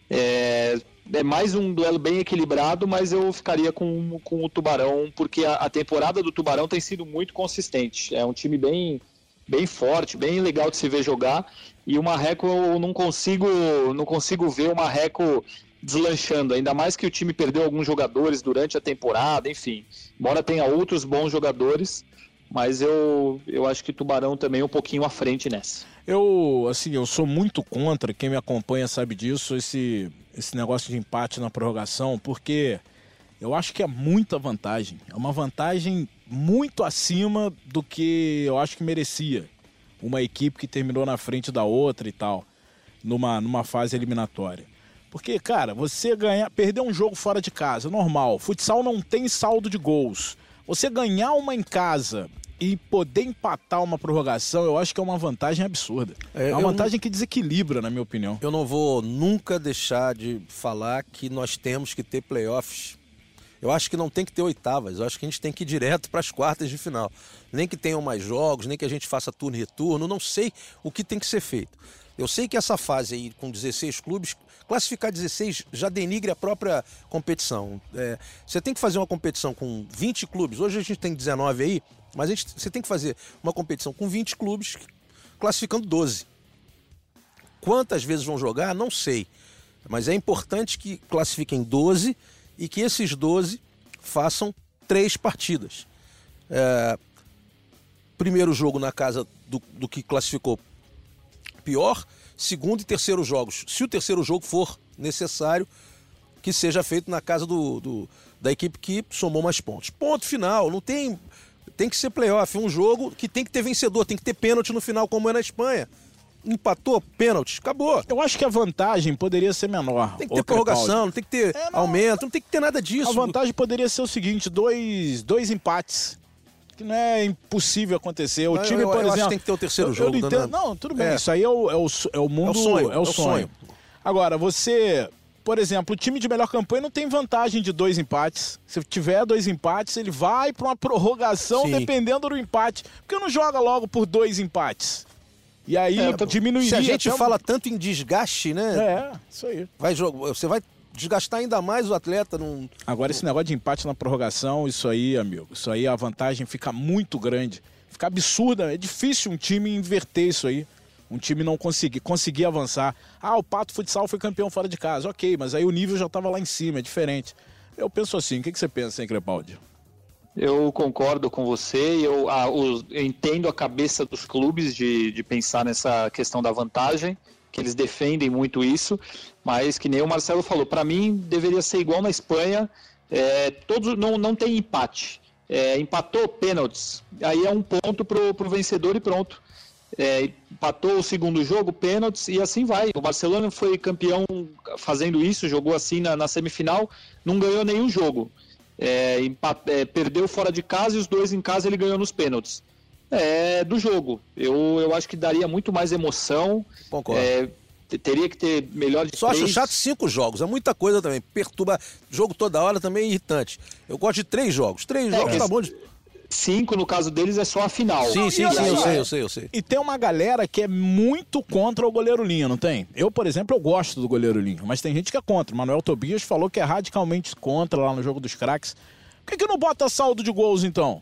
É, é mais um duelo bem equilibrado, mas eu ficaria com, com o Tubarão, porque a, a, temporada do Tubarão tem sido muito consistente. É um time bem, bem forte, bem legal de se ver jogar. E o Marreco eu não consigo, não consigo ver o Marreco deslanchando, ainda mais que o time perdeu alguns jogadores durante a temporada, enfim. Embora tenha outros bons jogadores, mas eu, eu acho que Tubarão também é um pouquinho à frente nessa. Eu, assim, eu sou muito contra, quem me acompanha sabe disso, esse, esse negócio de empate na prorrogação, porque eu acho que é muita vantagem. É uma vantagem muito acima do que eu acho que merecia. Uma equipe que terminou na frente da outra e tal, numa, numa fase eliminatória. Porque, cara, você ganhar, perder um jogo fora de casa, normal. Futsal não tem saldo de gols. Você ganhar uma em casa e poder empatar uma prorrogação, eu acho que é uma vantagem absurda. É, é uma vantagem não... que desequilibra, na minha opinião. Eu não vou nunca deixar de falar que nós temos que ter playoffs. Eu acho que não tem que ter oitavas, eu acho que a gente tem que ir direto para as quartas de final. Nem que tenham mais jogos, nem que a gente faça turno e retorno, não sei o que tem que ser feito. Eu sei que essa fase aí, com 16 clubes, classificar 16 já denigre a própria competição. É, você tem que fazer uma competição com 20 clubes, hoje a gente tem 19 aí, mas gente, você tem que fazer uma competição com 20 clubes, classificando 12. Quantas vezes vão jogar, não sei. Mas é importante que classifiquem 12 e que esses 12 façam três partidas. É, primeiro jogo na casa do, do que classificou pior, segundo e terceiro jogos. Se o terceiro jogo for necessário, que seja feito na casa do, do, da equipe que somou mais pontos. Ponto final, não tem tem que ser playoff, um jogo que tem que ter vencedor, tem que ter pênalti no final, como é na Espanha. Empatou, pênalti, acabou. Eu acho que a vantagem poderia ser menor. Tem que ter prorrogação, não tem que ter é, não. aumento, não tem que ter nada disso. A vantagem poderia ser o seguinte: dois, dois empates que não é impossível acontecer. O time, eu, por eu exemplo. que tem que ter o terceiro jogo. Eu entendo, não, tudo bem. É. Isso aí é o, é o, é o mundo. É o sonho. É o, é sonho. sonho. Agora, você por exemplo, o time de melhor campanha não tem vantagem de dois empates. Se tiver dois empates, ele vai para uma prorrogação Sim. dependendo do empate. Porque não joga logo por dois empates. E aí é, diminuiria. Se a gente fala tanto em desgaste, né? É, isso aí. Vai, você vai desgastar ainda mais o atleta. Num... Agora, esse negócio de empate na prorrogação, isso aí, amigo, isso aí a vantagem fica muito grande. Fica absurda. É difícil um time inverter isso aí um time não conseguir, conseguir avançar. Ah, o Pato Futsal foi campeão fora de casa. Ok, mas aí o nível já estava lá em cima, é diferente. Eu penso assim, o que, que você pensa, hein, Crepaldi? Eu concordo com você, eu, ah, eu entendo a cabeça dos clubes de, de pensar nessa questão da vantagem, que eles defendem muito isso, mas que nem o Marcelo falou, para mim deveria ser igual na Espanha, é, todos não, não tem empate. É, empatou pênaltis, aí é um ponto pro, pro vencedor e pronto é, empatou o segundo jogo, pênaltis, e assim vai. O Barcelona foi campeão fazendo isso, jogou assim na, na semifinal, não ganhou nenhum jogo. É, empat, é, perdeu fora de casa e os dois em casa ele ganhou nos pênaltis. É do jogo. Eu, eu acho que daria muito mais emoção. Concordo. É, teria que ter melhor de Só três. acho chato cinco jogos, é muita coisa também. Perturba. Jogo toda hora também é irritante. Eu gosto de três jogos. Três é, jogos tá bom de cinco, no caso deles, é só a final. Sim, sim, sim, eu sei, eu sei, eu sei. E tem uma galera que é muito contra o goleiro linha, não tem? Eu, por exemplo, eu gosto do goleiro linha, mas tem gente que é contra. O Manuel Tobias falou que é radicalmente contra lá no jogo dos craques. Por que, que não bota saldo de gols, então?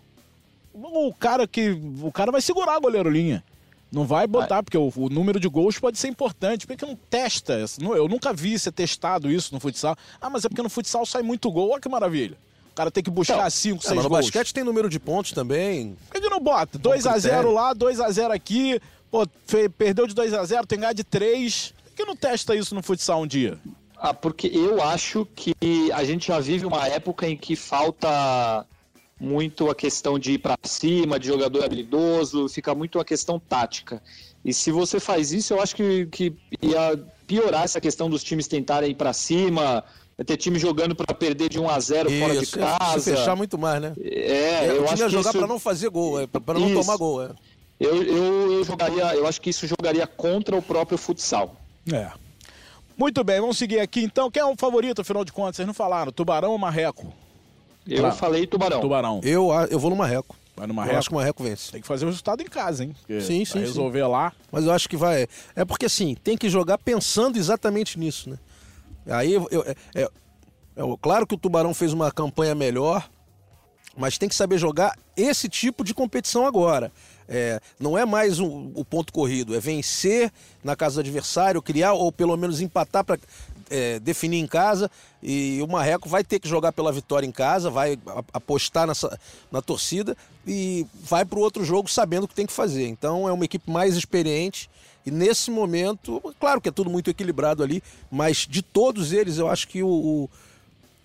O cara que. O cara vai segurar o goleiro linha. Não vai botar, porque o, o, número de gols pode ser importante. Por que, que não testa? Eu nunca vi ser testado isso no futsal. Ah, mas é porque no futsal sai muito gol. Olha que maravilha cara tem que buscar 5, 6 é, gols. No basquete tem número de pontos também. Por que, que não bota? 2x0 lá, 2x0 aqui. Pô, perdeu de 2x0, tem que ganhar de 3. Por que não testa isso no futsal um dia? Ah, porque eu acho que a gente já vive uma época em que falta muito a questão de ir para cima, de jogador habilidoso, fica muito a questão tática. E se você faz isso, eu acho que, que ia piorar essa questão dos times tentarem ir para cima, ter time jogando para perder de 1 a 0 isso, fora de casa. Se fechar muito mais, né? É, é eu acho que jogar isso... para não fazer gol, é, para não isso. tomar gol. É. Eu, eu, eu jogaria, eu acho que isso jogaria contra o próprio futsal. É. Muito bem, vamos seguir aqui então. Quem é o favorito, afinal de contas? Vocês não falaram, Tubarão ou Marreco? Eu pra... falei Tubarão. Tubarão. Eu, eu vou no Marreco. Vai no Marreco? Eu acho que o Marreco vence. Tem que fazer o resultado em casa, hein? Porque sim, sim. resolver sim. lá. Mas eu acho que vai. É porque assim, tem que jogar pensando exatamente nisso, né? Aí eu, é, é, é, claro que o Tubarão fez uma campanha melhor, mas tem que saber jogar esse tipo de competição agora. É, não é mais um, o ponto corrido, é vencer na casa do adversário, criar ou pelo menos empatar para é, definir em casa. E o Marreco vai ter que jogar pela vitória em casa, vai apostar nessa, na torcida e vai para o outro jogo sabendo o que tem que fazer. Então é uma equipe mais experiente. E nesse momento, claro que é tudo muito equilibrado ali, mas de todos eles, eu acho que o,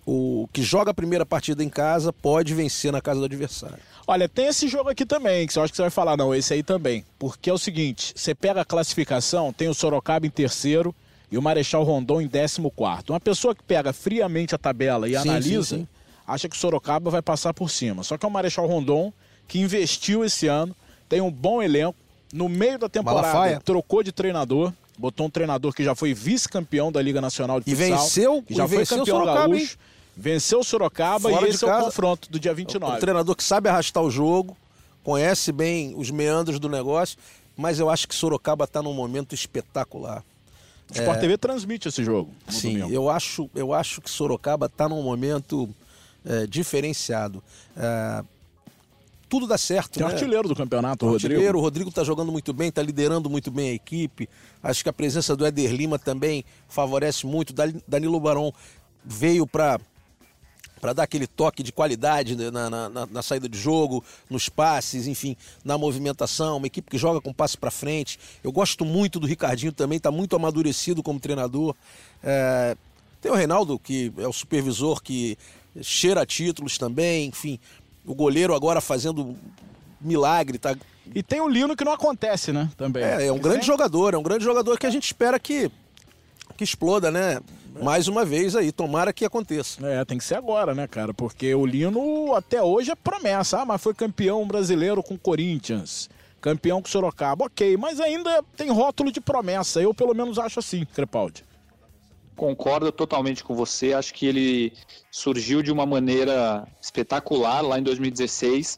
o, o que joga a primeira partida em casa pode vencer na casa do adversário. Olha, tem esse jogo aqui também, que eu acho que você vai falar, não, esse aí também. Porque é o seguinte, você pega a classificação, tem o Sorocaba em terceiro e o Marechal Rondon em décimo quarto. Uma pessoa que pega friamente a tabela e sim, analisa, sim, sim. acha que o Sorocaba vai passar por cima. Só que é o Marechal Rondon que investiu esse ano, tem um bom elenco, no meio da temporada Malafaia. trocou de treinador, botou um treinador que já foi vice-campeão da Liga Nacional de Futsal. E venceu, já e foi venceu campeão Sorocaba, gaúcho. Hein? Venceu o Sorocaba Fora e esse é o confronto do dia 29. Um treinador que sabe arrastar o jogo, conhece bem os meandros do negócio, mas eu acho que Sorocaba está num momento espetacular. O Sport é... TV transmite esse jogo. Sim, eu acho, eu acho que Sorocaba está num momento é, diferenciado. É, tudo dá certo. Tem né? artilheiro do campeonato, o Rodrigo. Artilheiro, o Rodrigo está jogando muito bem, está liderando muito bem a equipe. Acho que a presença do Éder Lima também favorece muito. Danilo Barão veio para para dar aquele toque de qualidade na, na, na, na, saída de jogo, nos passes, enfim, na movimentação. Uma equipe que joga com passe para frente. Eu gosto muito do Ricardinho também, está muito amadurecido como treinador. É... Tem o Reinaldo, que é o supervisor que cheira títulos também, enfim. O goleiro agora fazendo milagre, tá? E tem o Lino que não acontece, né? Também. É, é um grande jogador, é um grande jogador que a gente espera que, que exploda, né? mais uma vez aí, tomara que aconteça. É, tem que ser agora, né, cara? Porque o Lino até hoje é promessa. Ah, mas foi campeão brasileiro com o Corinthians, campeão com o Sorocaba. Ok, mas ainda tem rótulo de promessa. Eu pelo menos acho assim, Crepaldi. Concordo totalmente com você. Acho que ele surgiu de uma maneira espetacular lá em 2016,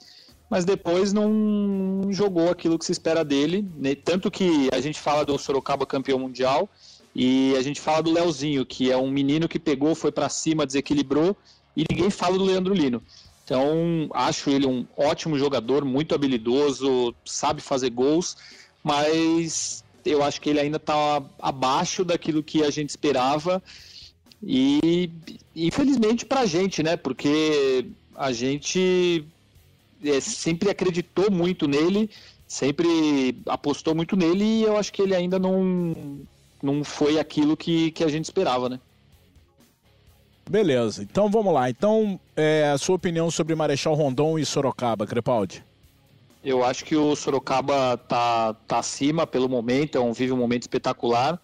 mas depois não jogou aquilo que se espera dele. Né? Tanto que a gente fala do Sorocaba campeão mundial e a gente fala do Leozinho, que é um menino que pegou, foi para cima, desequilibrou, e ninguém fala do Leandro Lino. Então, acho ele um ótimo jogador, muito habilidoso, sabe fazer gols, mas eu acho que ele ainda está abaixo daquilo que a gente esperava. E infelizmente para a gente, né? Porque a gente é, sempre acreditou muito nele, sempre apostou muito nele e eu acho que ele ainda não, não foi aquilo que, que a gente esperava, né? Beleza, então vamos lá. Então, é, a sua opinião sobre Marechal Rondon e Sorocaba, Crepaldi? Eu acho que o Sorocaba tá, tá acima pelo momento, é um, vive um momento espetacular.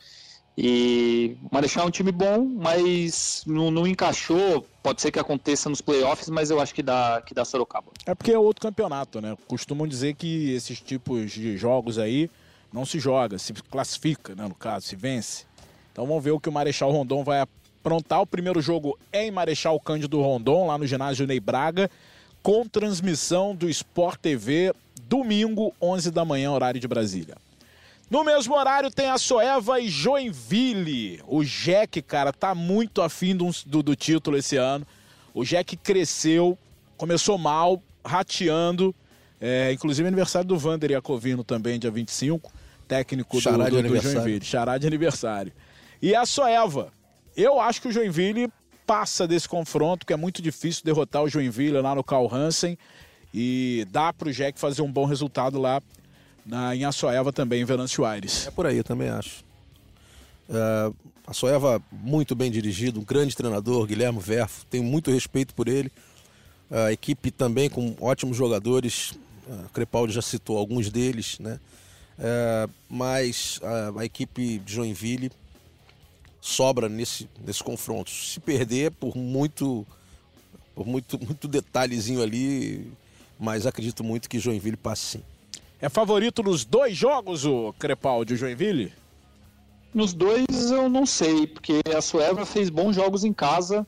E Marechal é um time bom, mas não, não, encaixou. Pode ser que aconteça nos playoffs, mas eu acho que dá, que dá Sorocaba. É porque é outro campeonato, né? Costumam dizer que esses tipos de jogos aí não se joga, se classifica, né, no caso, se vence. Então vamos ver o que o Marechal Rondon vai aprontar. O primeiro jogo é em Marechal Cândido Rondon, lá no ginásio Ney Braga, com transmissão do Sport TV, domingo, 11 da manhã, horário de Brasília. No mesmo horário tem a Soeva e Joinville. O Jack, cara, tá muito afim do, do, do título esse ano. O Jack cresceu, começou mal, rateando. É, inclusive aniversário do Vander Iacovino também, dia 25 técnico do, do, do Joinville. Xará de aniversário. E a Soeva. Eu acho que o Joinville passa desse confronto, que é muito difícil derrotar o Joinville lá no Carl Hansen. E dá para o Jack fazer um bom resultado lá na, em Açoeva também, em Venâncio Aires. É por aí, eu também acho. Uh, a Soeva, muito bem dirigido, um grande treinador, Guilherme Verfo, tenho muito respeito por ele. A equipe também com ótimos jogadores, o Crepaldi já citou alguns deles, né? É, mas a, a, equipe de Joinville sobra nesse, nesse confronto. Se perder por muito, por muito, muito detalhezinho ali, mas acredito muito que Joinville passe sim. É favorito nos dois jogos o Crepaldi, o Joinville? Nos dois eu não sei, porque a Sueva fez bons jogos em casa,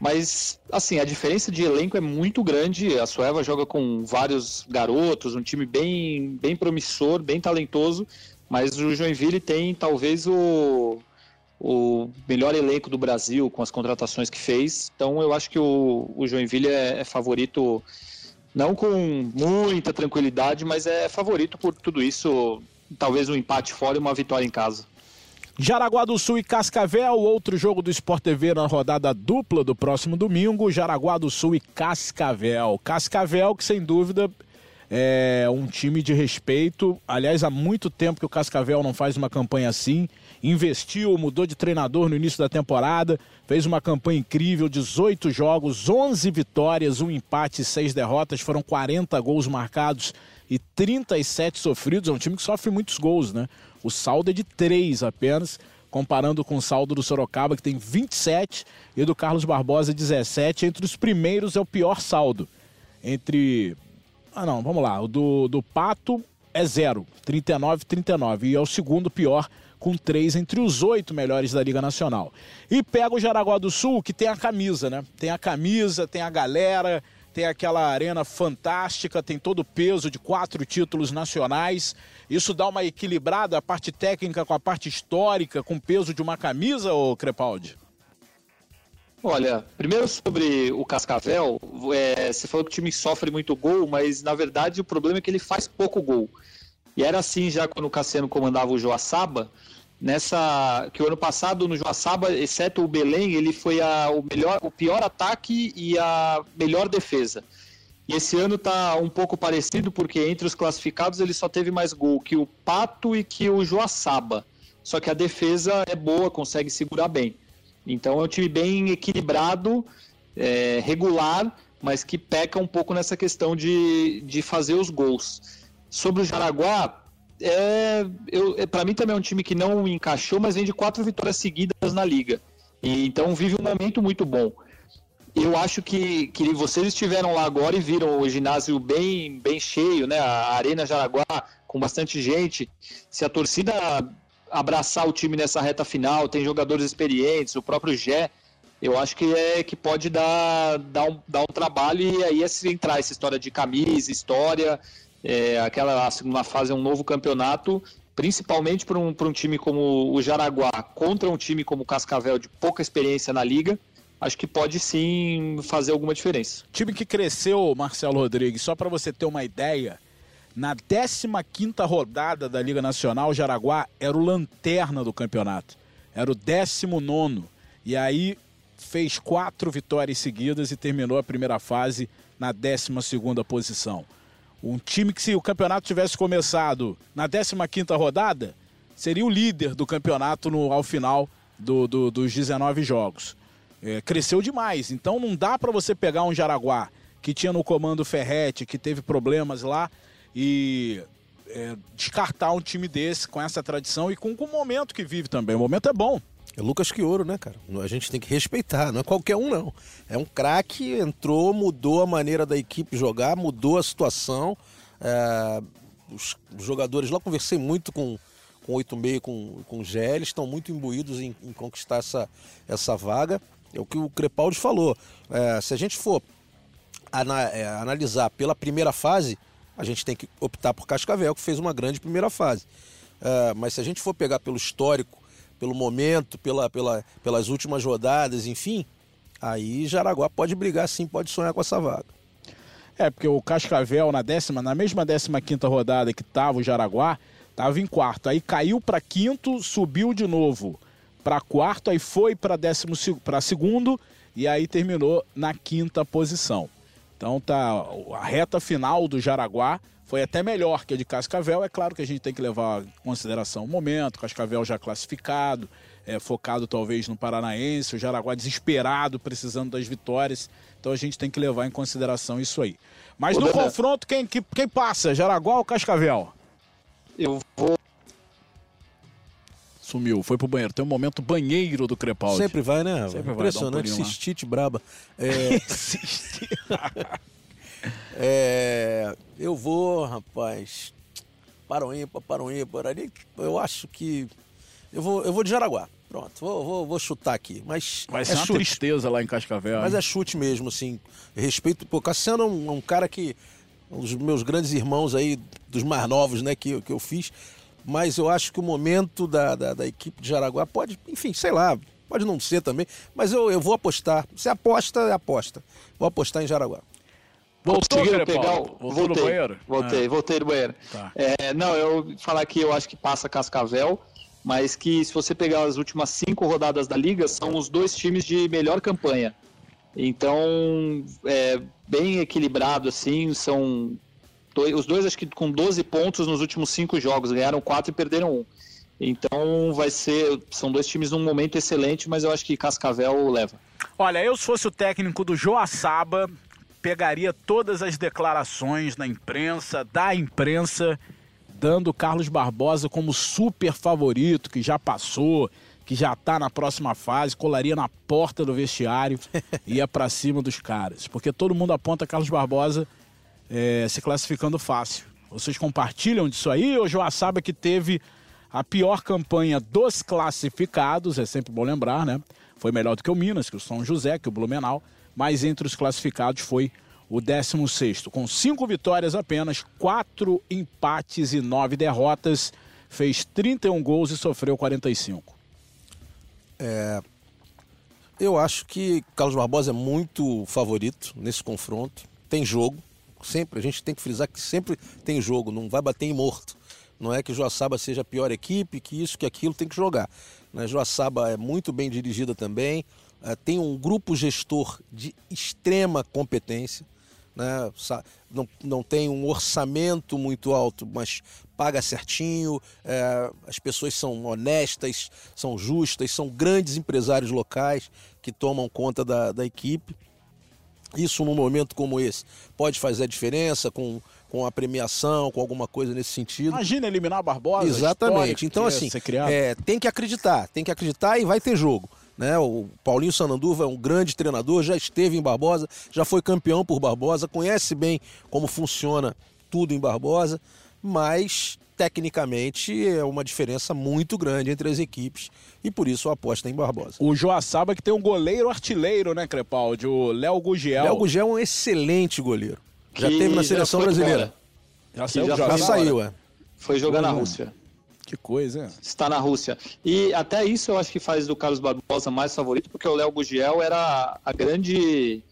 mas assim, a diferença de elenco é muito grande. A Sueva joga com vários garotos, um time bem, bem promissor, bem talentoso, mas o Joinville tem talvez o, o melhor elenco do Brasil com as contratações que fez. Então eu acho que o, o Joinville é, é favorito não com muita tranquilidade, mas é favorito por tudo isso. Talvez um empate fora e uma vitória em casa. Jaraguá do Sul e Cascavel, outro jogo do Sport TV na rodada dupla do próximo domingo. Jaraguá do Sul e Cascavel. Cascavel, que sem dúvida é um time de respeito. Aliás, há muito tempo que o Cascavel não faz uma campanha assim. Investiu, mudou de treinador no início da temporada, fez uma campanha incrível, 18 jogos, 11 vitórias, um empate e 6 derrotas, foram 40 gols marcados e 37 sofridos. É um time que sofre muitos gols, né? O saldo é de 3 apenas, comparando com o saldo do Sorocaba, que tem 27, e do Carlos Barbosa, 17. Entre os primeiros é o pior saldo. Entre ah, não, vamos lá. O do, do Pato é zero, 39, 39. E é o segundo pior, com três entre os oito melhores da Liga Nacional. E pega o Jaraguá do Sul, que tem a camisa, né? Tem a camisa, tem a galera, tem aquela arena fantástica, tem todo o peso de quatro títulos nacionais. Isso dá uma equilibrada, a parte técnica com a parte histórica, com o peso de uma camisa, ô Crepaldi? Olha, primeiro sobre o Cascavel, é, você falou que o time sofre muito gol, mas na verdade o problema é que ele faz pouco gol. E era assim já quando o Cassiano comandava o Joaçaba, nessa que o ano passado no Joaçaba, exceto o Belém, ele foi a, o melhor, o pior ataque e a melhor defesa. E esse ano tá um pouco parecido porque entre os classificados ele só teve mais gol que o Pato e que o Joaçaba. Só que a defesa é boa, consegue segurar bem. Então é um time bem equilibrado, é, regular, mas que peca um pouco nessa questão de, de fazer os gols. Sobre o Jaraguá, é, é, para mim também é um time que não encaixou, mas vem de quatro vitórias seguidas na liga. E, então vive um momento muito bom. Eu acho que, que vocês estiveram lá agora e viram o ginásio bem, bem cheio, né? A Arena Jaraguá com bastante gente. Se a torcida abraçar o time nessa reta final, tem jogadores experientes, o próprio Gé, eu acho que é que pode dar, dar, um, dar um trabalho e aí é se entrar essa história de camisa, história, é, aquela segunda fase é um novo campeonato, principalmente para um, um time como o Jaraguá contra um time como o Cascavel de pouca experiência na liga, acho que pode sim fazer alguma diferença. Time que cresceu, Marcelo Rodrigues, só para você ter uma ideia, na 15ª rodada da Liga Nacional, o Jaraguá era o lanterna do campeonato. Era o 19 E aí fez quatro vitórias seguidas e terminou a primeira fase na 12ª posição. Um time que se o campeonato tivesse começado na 15ª rodada, seria o líder do campeonato no, ao final do, do, dos 19 jogos. É, cresceu demais, então não dá para você pegar um Jaraguá que tinha no comando Ferrete, que teve problemas lá, e é, descartar um time desse com essa tradição e com, com o momento que vive também. O momento é bom. É Lucas Quioro, né, cara? A gente tem que respeitar, não é qualquer um, não. É um craque, entrou, mudou a maneira da equipe jogar, mudou a situação. É, os jogadores lá, conversei muito com, com 86, com, com o eles estão muito imbuídos em, em, conquistar essa, essa vaga. É o que o Crepaldi falou. É, se a gente for ana, é, analisar pela primeira fase, a gente tem que optar por Cascavel, que fez uma grande primeira fase. Uh, mas se a gente for pegar pelo histórico, pelo momento, pela, pela, pelas últimas rodadas, enfim, aí Jaraguá pode brigar sim, pode sonhar com essa vaga. É, porque o Cascavel, na, décima, na mesma 15 quinta rodada que estava o Jaraguá, estava em quarto. Aí caiu para quinto, subiu de novo para quarto, aí foi para segundo e aí terminou na quinta posição. Então tá a reta final do Jaraguá foi até melhor que a de Cascavel. É claro que a gente tem que levar em consideração o momento, Cascavel já classificado, é, focado talvez no Paranaense, o Jaraguá desesperado, precisando das vitórias. Então a gente tem que levar em consideração isso aí. Mas Ô, no confronto, quem, quem passa? Jaraguá ou Cascavel? Eu vou. Sumiu, foi pro banheiro. Tem um momento banheiro do Crepaldi. Sempre vai, né? Sempre Impressionante, vai, um cistite braba. É... é... Eu vou, rapaz. Para o ímpar, para o ímpar. Ali, eu acho que. Eu vou, eu vou de Jaraguá. Pronto, vou, vou, vou chutar aqui. Mas Vai ser é uma chute. tristeza lá em Cascavel. Mas é chute mesmo, assim. Respeito. Pô, Cassiano é um, é um cara que. Um dos meus grandes irmãos aí, dos mais novos, né, que, que eu fiz. Mas eu acho que o momento da, da, da equipe de Jaraguá pode, enfim, sei lá, pode não ser também. Mas eu, eu vou apostar. Se aposta, é aposta. Vou apostar em Jaraguá. Voltou, pegar o... Voltou voltei, no banheiro? Voltei, ah. voltei no banheiro. Tá. É, não, eu falar que eu acho que passa Cascavel mas que se você pegar as últimas cinco rodadas da liga, são os dois times de melhor campanha. Então, é bem equilibrado, assim, são dois, os dois acho que com 12 pontos nos últimos cinco jogos, ganharam quatro e perderam um. Então vai ser, são dois times num momento excelente, mas eu acho que Cascavel leva. Olha, eu se fosse o técnico do Joaçaba, pegaria todas as declarações na imprensa, da imprensa dando o Carlos Barbosa como super favorito, que já passou, que já está na próxima fase, colaria na porta do vestiário e ia para cima dos caras. Porque todo mundo aponta Carlos Barbosa é, se classificando fácil. Vocês compartilham disso aí ou Joaçaba que teve a pior campanha dos classificados, é sempre bom lembrar, né? Foi melhor do que o Minas, que o São José, que o Blumenau, mas entre os classificados foi o 16, com cinco vitórias apenas, quatro empates e nove derrotas, fez 31 gols e sofreu 45. É, eu acho que Carlos Barbosa é muito favorito nesse confronto. Tem jogo, sempre, a gente tem que frisar que sempre tem jogo, não vai bater em morto. Não é que Joaçaba seja a pior equipe, que isso, que aquilo tem que jogar. Né? Joaçaba é muito bem dirigida também, tem um grupo gestor de extrema competência né? não, não tem um orçamento muito alto, mas paga certinho, é, as pessoas são honestas, são justas, são grandes empresários locais que tomam conta da, da equipe. Isso num momento como esse pode fazer a diferença com, com a premiação, com alguma coisa nesse sentido. Imagina eliminar a Barbosa. Exatamente. Então, assim, é, tem que acreditar, tem que acreditar e vai ter jogo. Né? O Paulinho Sananduva é um grande treinador, já esteve em Barbosa, já foi campeão por Barbosa, conhece bem como funciona tudo em Barbosa, mas tecnicamente é uma diferença muito grande entre as equipes e por isso a aposta em Barbosa. O Joaçaba que tem um goleiro artilheiro, né, Crepaldi? O Léo Gugiel. Léo Gugiel é um excelente goleiro. Já teve na seleção brasileira. Já, saiu, já, já saiu, é. Foi jogar na Rússia. Que coisa. Está na Rússia. E até isso eu acho que faz do Carlos Barbosa mais favorito, porque o Léo Gugiel era a grande.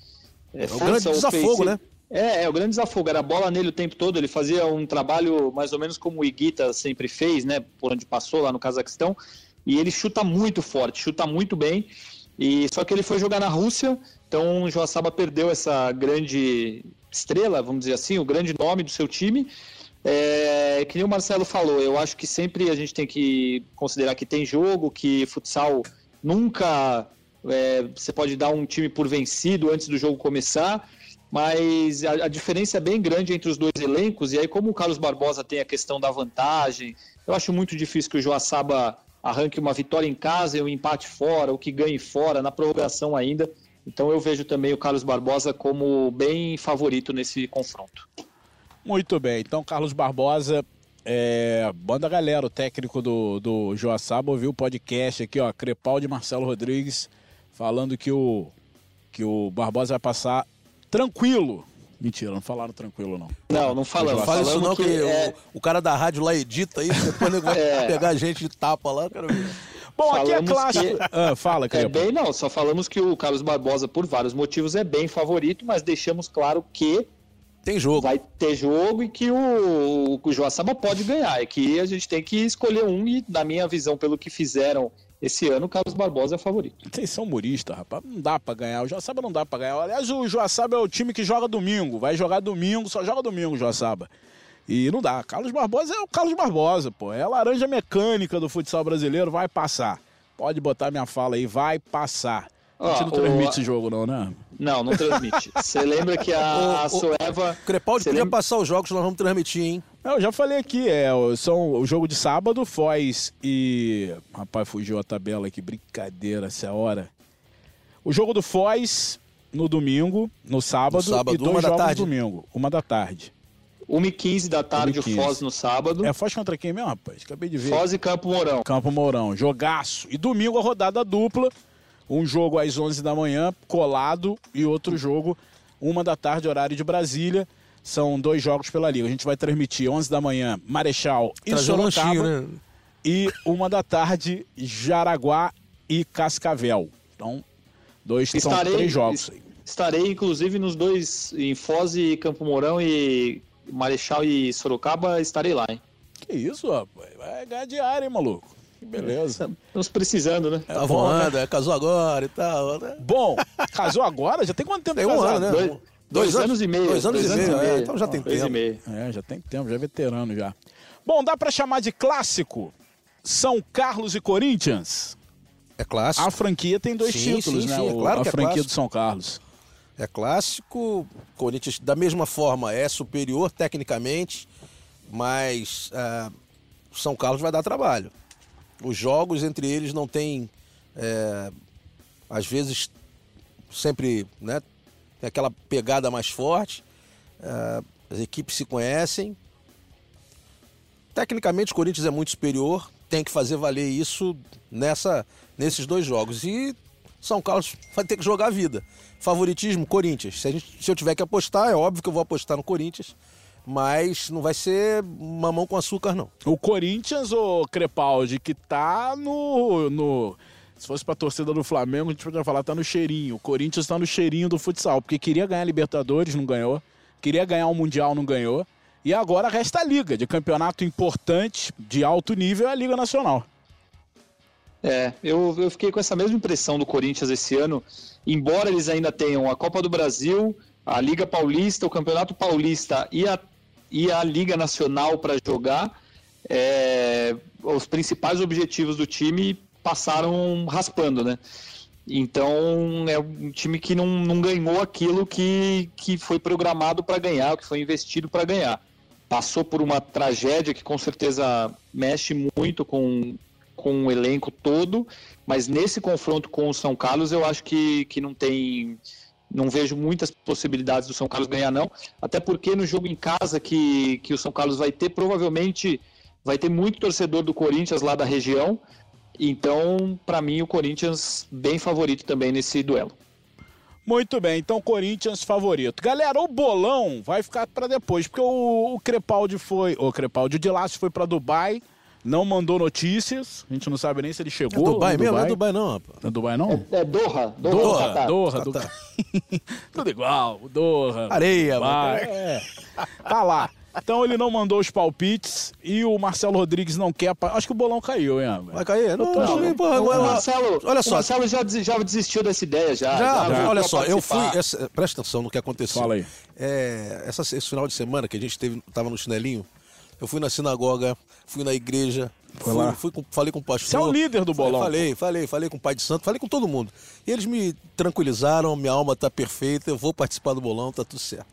É, o grande desafogo, né? É, é, o grande desafogo. Era bola nele o tempo todo. Ele fazia um trabalho mais ou menos como o Iguita sempre fez, né? Por onde passou lá no Cazaquistão. E ele chuta muito forte, chuta muito bem. E só que ele foi jogar na Rússia, então o Joaçaba perdeu essa grande estrela, vamos dizer assim, o grande nome do seu time. É, que nem o Marcelo falou, eu acho que sempre a gente tem que considerar que tem jogo, que futsal nunca é, você pode dar um time por vencido antes do jogo começar, mas a, a, diferença é bem grande entre os dois elencos, e aí como o Carlos Barbosa tem a questão da vantagem, eu acho muito difícil que o Joaçaba arranque uma vitória em casa e um empate fora, ou que ganhe fora, na prorrogação ainda. Então eu vejo também o Carlos Barbosa como bem favorito nesse confronto. Muito bem, então Carlos Barbosa, é, banda galera, o técnico do, do Joaçaba, ouviu o podcast aqui, ó, Crepaldi Marcelo Rodrigues, falando que o, que o Barbosa vai passar tranquilo. Mentira, não falaram tranquilo, não. Não, não falamos. Não fala isso não, que, que é... o, o, cara da rádio lá edita isso, depois vai é... pegar a gente de tapa lá, cara. Bom, falamos aqui é clássico. Que... Ah, fala, É bem, não, só falamos que o Carlos Barbosa, por vários motivos, é bem favorito, mas deixamos claro que tem jogo. Vai ter jogo e que o, o Joaçaba pode ganhar. É que a gente tem que escolher um e, na minha visão, pelo que fizeram esse ano, o Carlos Barbosa é favorito. Vocês são muristas, rapaz. Não dá pra ganhar. O Joaçaba não dá pra ganhar. Aliás, o Joaçaba é o time que joga domingo. Vai jogar domingo, só joga domingo o Joaçaba. E não dá. Carlos Barbosa é o Carlos Barbosa, pô. É a laranja mecânica do futsal brasileiro, vai passar. Pode botar minha fala aí, vai passar. A gente não transmite o- esse jogo, não, né? Não, não transmite. Você lembra que a, a O- o- Soeva. Crepaldi Você podia lembra- passar os jogos nós vamos transmitir, hein? Não, eu já falei aqui, é, o- são o jogo de sábado, Foz e. Rapaz, fugiu a tabela aqui, brincadeira essa hora. O jogo do Foz no domingo, no sábado, No sábado, e dois uma da jogos tarde. no domingo, uma da tarde. 1h15 da tarde, 1h15. o Foz no sábado. É Foz contra quem mesmo, rapaz? Acabei de ver. Foz e Campo Mourão. Campo Mourão, jogaço. E domingo a rodada dupla, um jogo às 11 da manhã, colado, e outro jogo, uma da tarde, horário de Brasília. São dois jogos pela Liga. A gente vai transmitir 11 da manhã, Marechal e Trazer um Sorocaba. lanchinho, né? E uma da tarde, Jaraguá e Cascavel. Então, dois, são Estarei- três jogos aí. Estarei, inclusive, nos dois, em Foz e Campo Mourão e Marechal e Sorocaba, estarei lá, hein? Que isso, rapaz? Vai ganhar diário, hein, maluco? Que beleza. Estamos precisando, né? Tá bom, voando, é, casou agora e tal. né? Bom, casou agora? Já tem quanto tempo Tem um casado? ano, né? Dois, dois anos e meio. Dois anos e meio, é, então já tem Dois tempo. e meio. É, já tem tempo, já é veterano já. Bom, dá pra chamar de clássico São Carlos e Corinthians? É clássico. A franquia tem dois Sim, títulos, sim, né? sim, é claro a que é franquia clássico. do São Carlos. É clássico. Corinthians, da mesma forma, é superior tecnicamente, mas ah, São Carlos vai dar trabalho. Os jogos entre eles não tem, é, às vezes, sempre, né? Tem aquela pegada mais forte. Ah, as equipes se conhecem. Tecnicamente, o Corinthians é muito superior. Tem que fazer valer isso nessa, nesses dois jogos. E São Carlos vai ter que jogar a vida. Favoritismo, Corinthians. Se, gente- se eu tiver que apostar, é óbvio que eu vou apostar no Corinthians. Mas não vai ser mamão com açúcar, não. O Corinthians, o Crepaldi, que tá no, no. Se fosse pra torcida do Flamengo, a gente poderia falar, tá no cheirinho. O Corinthians tá no cheirinho do futsal, porque queria ganhar Libertadores, não ganhou. Queria ganhar o Mundial, não ganhou. E agora resta a Liga, de campeonato importante, de alto nível, é a Liga Nacional. É, eu, eu fiquei com essa mesma impressão do Corinthians esse ano, embora eles ainda tenham a Copa do Brasil, a Liga Paulista, o Campeonato Paulista e a, e a Liga Nacional para jogar, é, os principais objetivos do time passaram raspando, né? Então é um time que não, não ganhou aquilo que, que foi programado para ganhar, que foi investido para ganhar. Passou por uma tragédia que com certeza mexe muito com, com o elenco todo, mas nesse confronto com o São Carlos eu acho que, que não tem. Não vejo muitas possibilidades do São Carlos ganhar, não. Até porque no jogo em casa que, que o São Carlos vai ter, provavelmente vai ter muito torcedor do Corinthians lá da região. Então, para mim, o Corinthians bem favorito também nesse duelo. Muito bem, então Corinthians favorito. Galera, o bolão vai ficar pra depois, porque o, o Crepaldi foi. O Crepaldi, o Laço foi pra Dubai, não mandou notícias. A gente não sabe nem se ele É chegou. Dubai em mesmo? Não é Dubai, não, rapaz. Não é Dubai, não? É Doha, Doha, Doha, Doha, Tá, Doha. tá. Tudo igual, Doha. Areia, Dubai, mano. é. Tá lá. Então ele não mandou os palpites e o Marcelo Rodrigues não quer. pa- Acho que o bolão caiu, hein? Abel? Vai cair? Não, tô não, achando- porra, o agora- Marcelo, olha o só. Marcelo já, des- já desistiu dessa ideia já. Já, já olha só, eu fui. essa- presta atenção no que aconteceu. Fala aí. É, essa, esse final de semana que a gente teve, tava no chinelinho, eu fui na sinagoga, fui na igreja, Foi fui, lá. fui com- falei com o pastor. Você é o líder do bolão. Falei, falei, falei com o pai de santo, falei com todo mundo. E eles me tranquilizaram, minha alma tá perfeita, eu vou participar do bolão, tá tudo certo.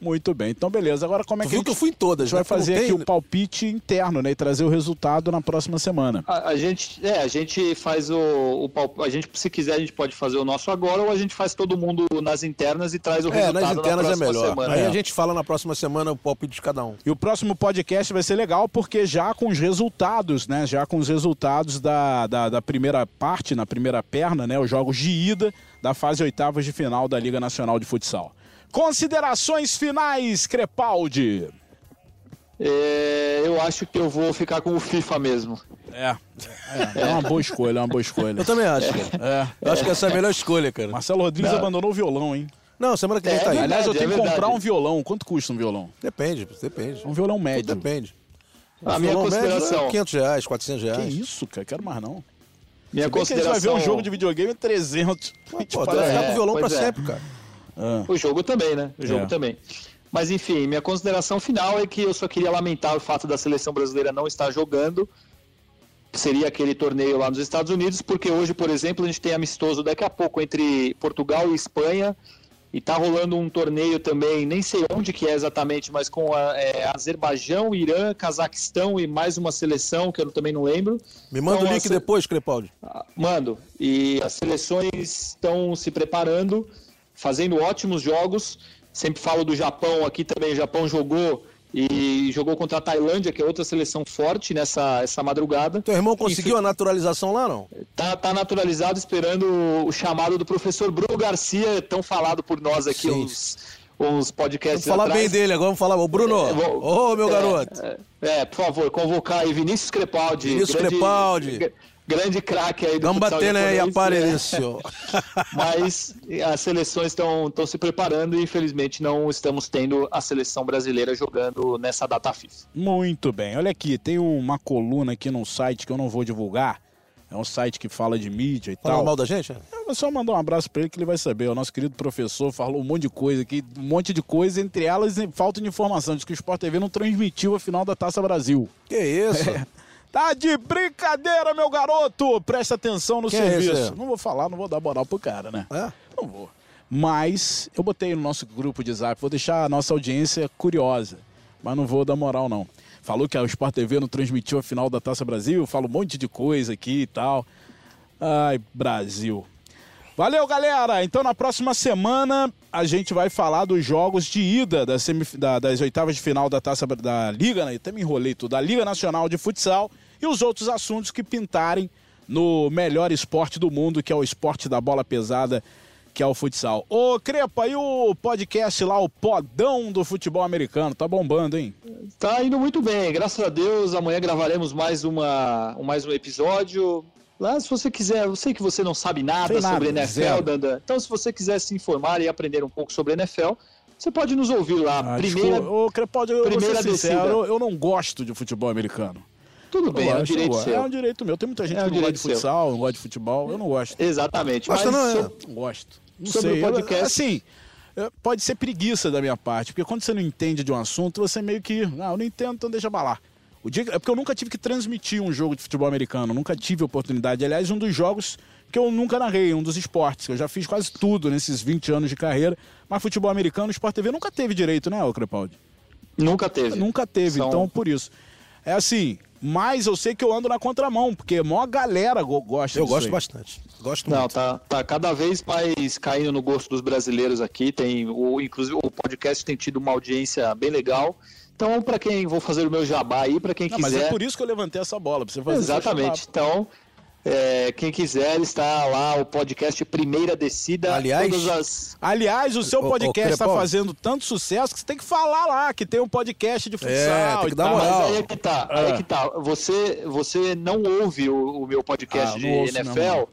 Muito bem, então beleza. Agora como é Tu que a viu gente, que eu fui em todas, a gente vai né? Fazer aqui o palpite interno, né? E trazer o resultado na próxima semana. A, a gente, é, a gente faz o, o palp- a gente se quiser a gente pode fazer o nosso agora ou a gente faz todo mundo nas internas e traz o É, resultado nas internas na é próxima melhor. semana. Aí É. a gente fala na próxima semana o palpite de cada um. E o próximo podcast vai ser legal porque já com os resultados, né? Já com os resultados da, da, da primeira parte, na primeira perna, né? Os jogos de ida da fase oitavas de final da Liga Nacional de Futsal. Considerações finais, Crepaldi. É, eu acho que eu vou ficar com o FIFA mesmo. É, é, é uma boa escolha, é uma boa escolha. Eu também acho, cara. É. Eu acho que essa é a melhor escolha, cara. Marcelo Rodrigues abandonou o violão, hein? Não, semana que vem É, tá aí. verdade. Aliás, eu tenho que comprar verdade. um violão. Quanto custa um violão? Depende, depende. Um violão Tudo médio. depende. A minha é consideração, 500 reais, 400 Que reais. isso, cara? Quero mais não. minha Se bem que a gente vai ver consideração, um jogo de videogame 300. A gente Pô, fala, vai ficar é, com violão pra é. sempre, cara. Ah, o jogo também, né? O jogo É. também. Mas enfim, minha consideração final é que eu só queria lamentar o fato da seleção brasileira não estar jogando. Seria aquele torneio lá nos Estados Unidos, porque hoje, por exemplo, a gente tem amistoso daqui a pouco entre Portugal e Espanha. E tá rolando um torneio também, nem sei onde que é exatamente, mas com a, é, Azerbaijão, Irã, Cazaquistão e mais uma seleção que eu também não lembro. Me manda então, o link depois, Crepaldi. Ah, mando. E as seleções estão se preparando, fazendo ótimos jogos. Sempre falo do Japão aqui também. O Japão jogou e jogou contra a Tailândia, que é outra seleção forte nessa essa madrugada. Teu irmão conseguiu a naturalização lá, não? Tá, tá naturalizado, esperando o chamado do professor Bruno Garcia, tão falado por nós aqui Sim. uns, uns podcasts Vamos falar atrás. bem dele agora, vamos falar. Ô, Bruno, ô, é, oh, meu é, garoto. É, é, por favor, convocar aí Vinícius Crepaldi. Vinícius grande, Crepaldi grande craque aí do Vamos bater, né? E. Mas as seleções estão se preparando e infelizmente não estamos tendo a seleção brasileira jogando nessa data FIFA. Muito bem. Olha aqui, tem uma coluna aqui num site que eu não vou divulgar. É um site que fala de mídia e fala tal. mal da gente? É, vou só mandar um abraço para ele que ele vai saber. O nosso querido professor falou um monte de coisa aqui, um monte de coisa, entre elas falta de informação. Diz que o Sport TV não transmitiu a final da Taça Brasil. Que isso? É. Tá de brincadeira, meu garoto! Presta atenção no Quem é serviço. É não vou falar, não vou dar moral pro cara, né? É? Não vou. Mas eu botei no nosso grupo de zap, vou deixar a nossa audiência curiosa. Mas não vou dar moral, não. Falou que a Sport TV não transmitiu a final da Taça Brasil, fala um monte de coisa aqui e tal. Ai, Brasil. Valeu, galera! Então na próxima semana a gente vai falar dos jogos de ida das, semif... da, das oitavas de final da Taça da Liga, né? até me enrolei tudo, da Liga Nacional de Futsal e os outros assuntos que pintarem no melhor esporte do mundo, que é o esporte da bola pesada, que é o futsal. Ô, Crepa, e o podcast lá, o Podão do Futebol Americano? Tá bombando, hein? Tá indo muito bem, graças a Deus. Amanhã gravaremos mais, uma, mais um episódio. Lá, se você quiser, eu sei que você não sabe nada, nada sobre NFL, Dandan. Então, se você quiser se informar e aprender um pouco sobre NFL, você pode nos ouvir lá. Ah, primeira, ô, Crepaldi, eu primeira sincero, eu, eu não gosto de futebol americano. Tudo bem, é um direito seu. É um direito meu. Tem muita gente é um que não gosta de futsal, não gosta de futebol. Eu não gosto. Exatamente. Mas não, é. gosto. Não sobre sei. o podcast. Eu, assim, pode ser preguiça da minha parte, porque quando você não entende de um assunto, você meio que. Ah, eu não entendo, então deixa balar. O dia, é porque eu nunca tive que transmitir um jogo de futebol americano, nunca tive oportunidade. Aliás, um dos jogos que eu nunca narrei, um dos esportes, que eu já fiz quase tudo nesses 20 anos de carreira. Mas futebol americano, Sport TV nunca teve direito, né, Crepaldi? Nunca teve. Nunca teve, São... então por isso. É assim, mas eu sei que eu ando na contramão, porque a maior galera gosta Eu gosto aí. bastante. Gosto Não, muito. tá, tá cada vez mais caindo no gosto dos brasileiros aqui. Tem o, inclusive o podcast tem tido uma audiência bem legal. Então, para quem vou fazer o meu jabá aí, para quem Não, quiser. Mas é por isso que eu levantei essa bola, para você fazer Exatamente. Então, é, quem quiser está lá o podcast Primeira Descida. Aliás, as... aliás o seu podcast está fazendo tanto sucesso que você tem que falar lá que tem um podcast de futsal. É, tem que dar moral. Mas aí é que tá, aí é que tá. Você, você não ouve o, o meu podcast ah, de ouço, NFL,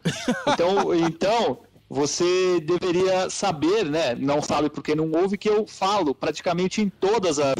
então, então você deveria saber, né? Não sabe porque não ouve que eu falo praticamente em todas as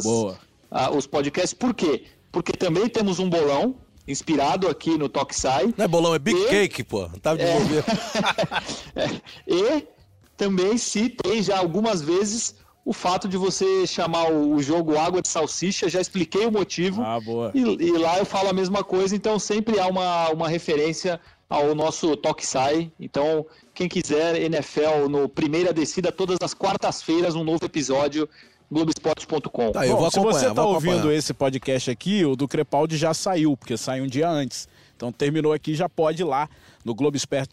a, os podcasts. Por quê? Porque também temos um bolão inspirado aqui no Toksai. Não é bolão, é Big e... Cake, pô. Tá de é... é... E também citei já algumas vezes o fato de você chamar o jogo Água de Salsicha, já expliquei o motivo. Ah, boa. E, e lá eu falo a mesma coisa, então sempre há uma, uma referência ao nosso Toksai. Então, quem quiser, NFL no Primeira Descida, todas as quartas-feiras, um novo episódio Globoesporte.com. Tá, eu vou se você está ouvindo esse podcast aqui, o do Crepaldi já saiu, porque sai um dia antes. Então terminou aqui, já pode ir lá no,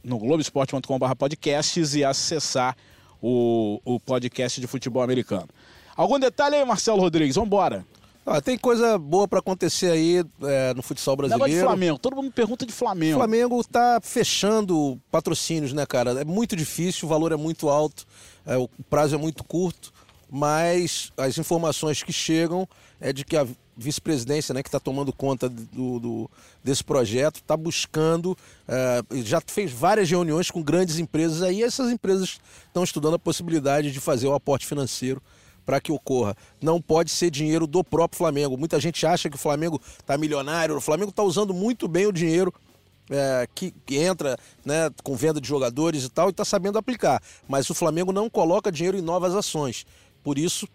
no globoesporte.com.br podcasts e acessar o, o podcast de futebol americano. Algum detalhe aí, Marcelo Rodrigues? Vamos embora. Ah, tem coisa boa para acontecer aí é, no futsal brasileiro. Negócio de Flamengo, todo mundo pergunta de Flamengo. O Flamengo tá fechando patrocínios, né, cara? É muito difícil, o valor é muito alto, é, o prazo é muito curto mas as informações que chegam é de que a vice-presidência, né, que está tomando conta do, do desse projeto, está buscando, uh, já fez várias reuniões com grandes empresas aí, essas empresas estão estudando a possibilidade de fazer o aporte financeiro para que ocorra. Não pode ser dinheiro do próprio Flamengo. Muita gente acha que o Flamengo está milionário, o Flamengo está usando muito bem o dinheiro é, que, que, entra né, com venda de jogadores e tal e está sabendo aplicar. Mas o Flamengo não coloca dinheiro em novas ações. Por isso,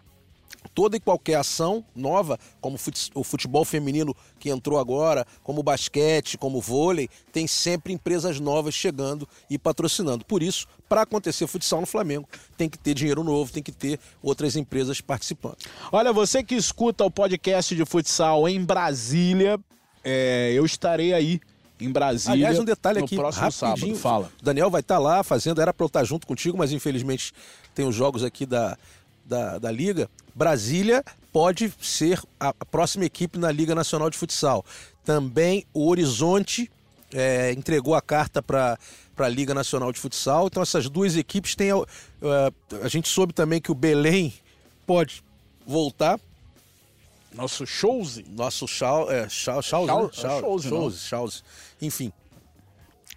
toda e qualquer ação nova, como o futebol feminino que entrou agora, como o basquete, como o vôlei, tem sempre empresas novas chegando e patrocinando. Por isso, para acontecer futsal no Flamengo, tem que ter dinheiro novo, tem que ter outras empresas participando. Olha, você que escuta o podcast de futsal em Brasília, é, eu estarei aí em Brasília. Aliás, um detalhe no aqui, próximo sábado. Fala. O Daniel vai estar lá fazendo, era para eu estar junto contigo, mas infelizmente tem os jogos aqui da, da, da Liga. Brasília pode ser a próxima equipe na Liga Nacional de Futsal. Também o Horizonte é, entregou a carta para a Liga Nacional de Futsal. Então essas duas equipes têm. Uh, a gente soube também que o Belém pode voltar. Nosso shows. Nosso show, é, shows, show, né? enfim.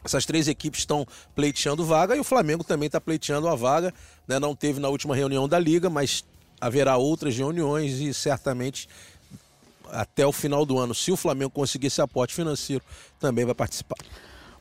Essas três equipes estão pleiteando vaga e o Flamengo também está pleiteando a vaga. Né? Não teve na última reunião da Liga, mas haverá outras reuniões e certamente até o final do ano, se o Flamengo conseguir esse aporte financeiro, também vai participar.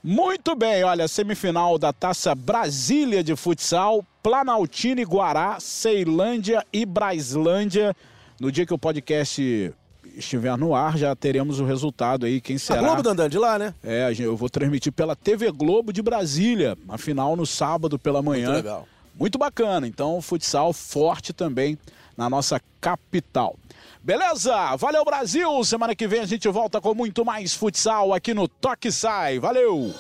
Muito bem, olha, semifinal da Taça Brasília de Futsal, Planaltina e Guará, Ceilândia e Braislândia. No dia que o podcast estiver no ar, já teremos o resultado aí, quem será. A Globo Dandan de lá, né? É, eu vou transmitir pela TV Globo de Brasília, a final no sábado pela manhã. Muito legal. Muito bacana. Então, futsal forte também na nossa capital. Beleza? Valeu, Brasil! Semana que vem a gente volta com muito mais futsal aqui no Toque Sai. Valeu!